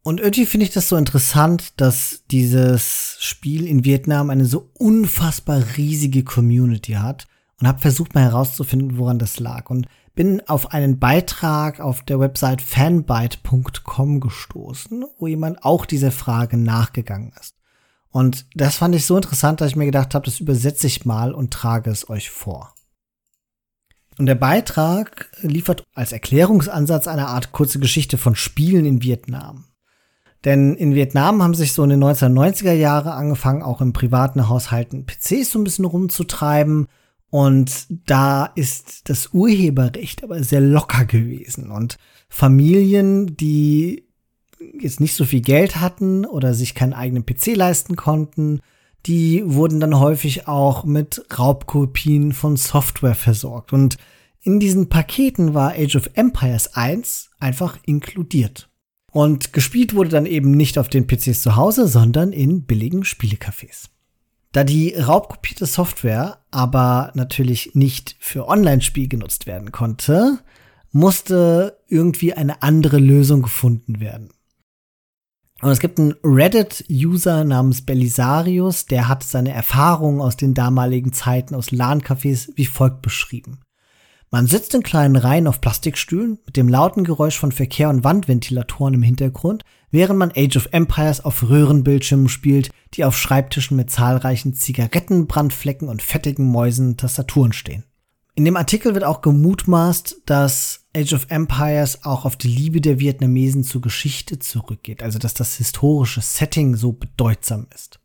Und irgendwie finde ich das so interessant, dass dieses Spiel in Vietnam eine so unfassbar riesige Community hat und habe versucht mal herauszufinden, woran das lag und bin auf einen Beitrag auf der Website fanbyte.com gestoßen, wo jemand auch dieser Frage nachgegangen ist. Und das fand ich so interessant, dass ich mir gedacht habe, das übersetze ich mal und trage es euch vor. Und der Beitrag liefert als Erklärungsansatz eine Art kurze Geschichte von Spielen in Vietnam. Denn in Vietnam haben sich so in den 1990er Jahre angefangen, auch im privaten Haushalten PCs so ein bisschen rumzutreiben. Und da ist das Urheberrecht aber sehr locker gewesen. Und Familien, die jetzt nicht so viel Geld hatten oder sich keinen eigenen PC leisten konnten, die wurden dann häufig auch mit Raubkopien von Software versorgt. Und in diesen Paketen war Age of Empires 1 einfach inkludiert. Und gespielt wurde dann eben nicht auf den PCs zu Hause, sondern in billigen Spielecafés. Da die raubkopierte Software aber natürlich nicht für Online-Spiel genutzt werden konnte, musste irgendwie eine andere Lösung gefunden werden. Und es gibt einen Reddit-User namens Belisarius, der hat seine Erfahrungen aus den damaligen Zeiten aus LAN-Cafés wie folgt beschrieben. Man sitzt in kleinen Reihen auf Plastikstühlen mit dem lauten Geräusch von Verkehr und Wandventilatoren im Hintergrund, während man Age of Empires auf Röhrenbildschirmen spielt, die auf Schreibtischen mit zahlreichen Zigarettenbrandflecken und fettigen Mäusen Tastaturen stehen. In dem Artikel wird auch gemutmaßt, dass Age of Empires auch auf die Liebe der Vietnamesen zur Geschichte zurückgeht, also dass das historische Setting so bedeutsam ist.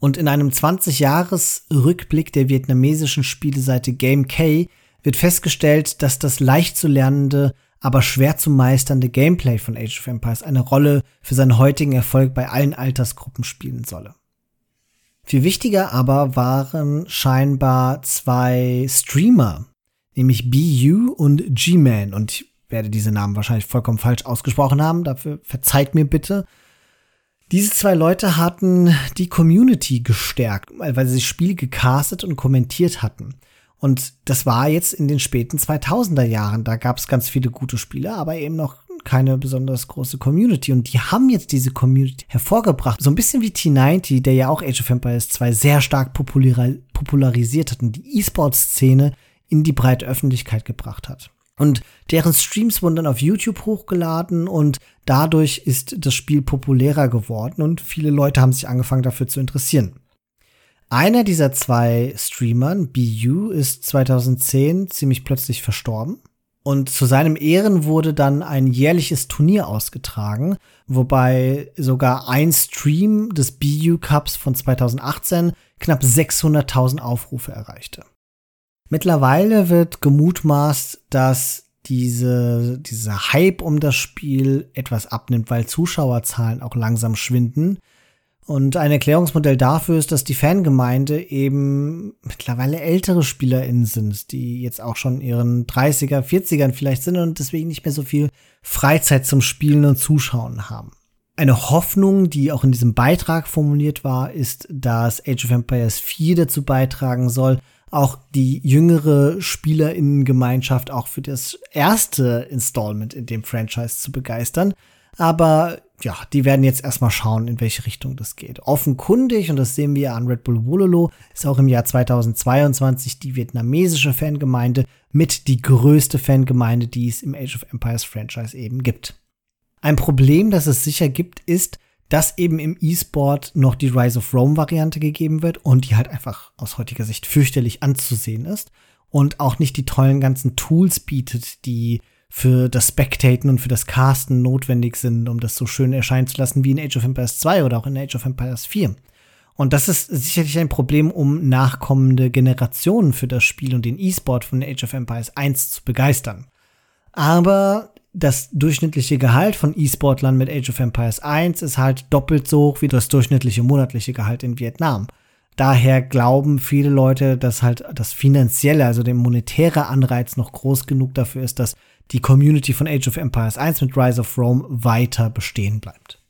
Und in einem 20-Jahres-Rückblick der vietnamesischen Spieleseite Game K wird festgestellt, dass das leicht zu lernende, aber schwer zu meisternde Gameplay von Age of Empires eine Rolle für seinen heutigen Erfolg bei allen Altersgruppen spielen solle. Viel wichtiger aber waren scheinbar zwei Streamer, nämlich BU und G-Man. Und ich werde diese Namen wahrscheinlich vollkommen falsch ausgesprochen haben, dafür verzeiht mir bitte. Diese zwei Leute hatten die Community gestärkt, weil sie das Spiel gecastet und kommentiert hatten. Und das war jetzt in den späten 2000er Jahren. Da gab es ganz viele gute Spiele, aber eben noch keine besonders große Community. Und die haben jetzt diese Community hervorgebracht. So ein bisschen wie T90, der ja auch Age of Empires 2 sehr stark popularisiert hat und die E-Sport-Szene in die breite Öffentlichkeit gebracht hat. Und deren Streams wurden dann auf YouTube hochgeladen und dadurch ist das Spiel populärer geworden und viele Leute haben sich angefangen dafür zu interessieren. Einer dieser zwei Streamern, BU, ist 2010 ziemlich plötzlich verstorben. Und zu seinem Ehren wurde dann ein jährliches Turnier ausgetragen, wobei sogar ein Stream des BU Cups von 2018 knapp 600.000 Aufrufe erreichte. Mittlerweile wird gemutmaßt, dass diese, dieser Hype um das Spiel etwas abnimmt, weil Zuschauerzahlen auch langsam schwinden und ein Erklärungsmodell dafür ist, dass die Fangemeinde eben mittlerweile ältere SpielerInnen sind, die jetzt auch schon ihren 30er, 40ern vielleicht sind und deswegen nicht mehr so viel Freizeit zum Spielen und Zuschauen haben. Eine Hoffnung, die auch in diesem Beitrag formuliert war, ist, dass Age of Empires 4 dazu beitragen soll, auch die jüngere SpielerInnengemeinschaft auch für das erste Installment in dem Franchise zu begeistern. Aber ja, die werden jetzt erstmal schauen, in welche Richtung das geht. Offenkundig, und das sehen wir an Red Bull Wololo, ist auch im Jahr 2022 die vietnamesische Fangemeinde mit die größte Fangemeinde, die es im Age of Empires Franchise eben gibt. Ein Problem, das es sicher gibt, ist, dass eben im E-Sport noch die Rise of Rome Variante gegeben wird und die halt einfach aus heutiger Sicht fürchterlich anzusehen ist und auch nicht die tollen ganzen Tools bietet, die für das Spectaten und für das Casten notwendig sind, um das so schön erscheinen zu lassen wie in Age of Empires 2 oder auch in Age of Empires 4. Und das ist sicherlich ein Problem, um nachkommende Generationen für das Spiel und den E-Sport von Age of Empires 1 zu begeistern. Aber das durchschnittliche Gehalt von E-Sportlern mit Age of Empires 1 ist halt doppelt so hoch wie das durchschnittliche monatliche Gehalt in Vietnam. Daher glauben viele Leute, dass halt das finanzielle, also der monetäre Anreiz noch groß genug dafür ist, dass die Community von Age of Empires 1 mit Rise of Rome weiter bestehen bleibt.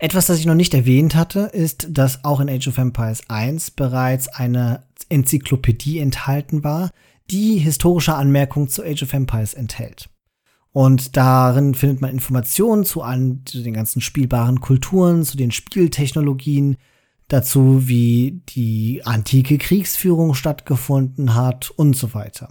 Etwas, das ich noch nicht erwähnt hatte, ist, dass auch in Age of Empires 1 bereits eine Enzyklopädie enthalten war, die historische Anmerkungen zu Age of Empires enthält. Und darin findet man Informationen zu, an, zu den ganzen spielbaren Kulturen, zu den Spieltechnologien, dazu, wie die antike Kriegsführung stattgefunden hat und so weiter.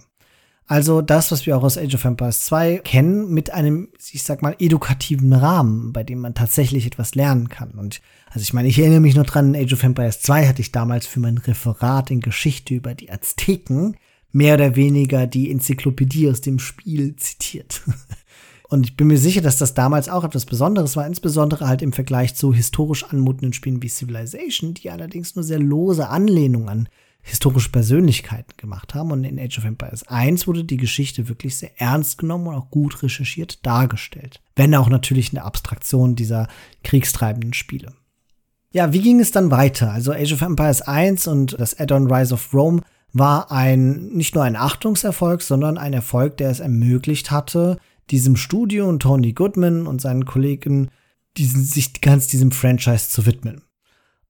Also das, was wir auch aus Age of Empires 2 kennen, mit einem, ich sag mal, edukativen Rahmen, bei dem man tatsächlich etwas lernen kann. Und also ich meine, ich erinnere mich noch dran, in Age of Empires 2 hatte ich damals für mein Referat in Geschichte über die Azteken mehr oder weniger die Enzyklopädie aus dem Spiel zitiert. Und ich bin mir sicher, dass das damals auch etwas Besonderes war, insbesondere halt im Vergleich zu historisch anmutenden Spielen wie Civilization, die allerdings nur sehr lose Anlehnungen an historische Persönlichkeiten gemacht haben. Und in Age of Empires 1 wurde die Geschichte wirklich sehr ernst genommen und auch gut recherchiert dargestellt. Wenn auch natürlich eine Abstraktion dieser kriegstreibenden Spiele. Ja, wie ging es dann weiter? Also Age of Empires 1 und das Add-on Rise of Rome war ein, nicht nur ein Achtungserfolg, sondern ein Erfolg, der es ermöglicht hatte, diesem Studio und Tony Goodman und seinen Kollegen diesen, sich ganz diesem Franchise zu widmen.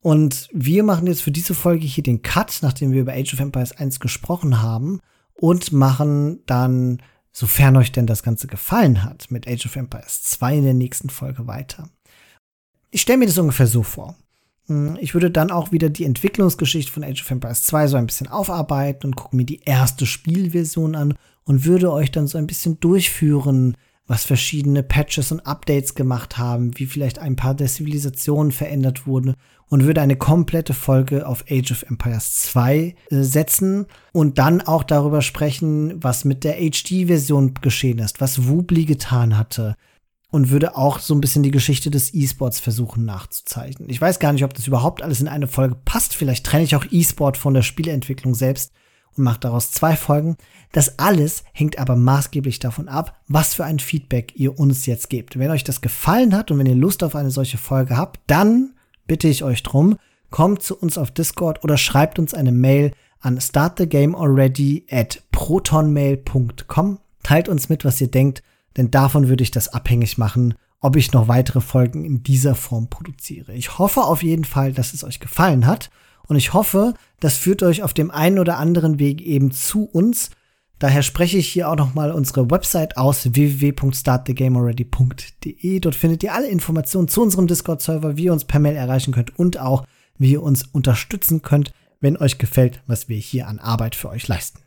Und wir machen jetzt für diese Folge hier den Cut, nachdem wir über Age of Empires 1 gesprochen haben und machen dann, sofern euch denn das Ganze gefallen hat, mit Age of Empires 2 in der nächsten Folge weiter. Ich stelle mir das ungefähr so vor. Hm, ich würde dann auch wieder die Entwicklungsgeschichte von Age of Empires 2 so ein bisschen aufarbeiten und gucke mir die erste Spielversion an und würde euch dann so ein bisschen durchführen, was verschiedene Patches und Updates gemacht haben, wie vielleicht ein paar der Zivilisationen verändert wurden und würde eine komplette Folge auf Age of Empires 2 äh, setzen und dann auch darüber sprechen, was mit der HD-Version geschehen ist, was Wubli getan hatte, und würde auch so ein bisschen die Geschichte des E-Sports versuchen nachzuzeichnen. Ich weiß gar nicht, ob das überhaupt alles in eine Folge passt. Vielleicht trenne ich auch E-Sport von der Spieleentwicklung selbst und mache daraus zwei Folgen. Das alles hängt aber maßgeblich davon ab, was für ein Feedback ihr uns jetzt gebt. Wenn euch das gefallen hat und wenn ihr Lust auf eine solche Folge habt, dann bitte ich euch drum, kommt zu uns auf Discord oder schreibt uns eine Mail an startthegamealready at protonmail.com. Teilt uns mit, was ihr denkt denn davon würde ich das abhängig machen, ob ich noch weitere Folgen in dieser Form produziere. Ich hoffe auf jeden Fall, dass es euch gefallen hat und ich hoffe, das führt euch auf dem einen oder anderen Weg eben zu uns. Daher spreche ich hier auch noch mal unsere Website aus www.startthegamealready.de. Dort findet ihr alle Informationen zu unserem Discord-Server, wie ihr uns per Mail erreichen könnt und auch wie ihr uns unterstützen könnt, wenn euch gefällt, was wir hier an Arbeit für euch leisten.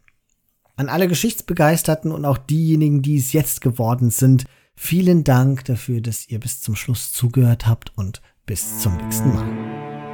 An alle Geschichtsbegeisterten und auch diejenigen, die es jetzt geworden sind, vielen Dank dafür, dass ihr bis zum Schluss zugehört habt und bis zum nächsten Mal.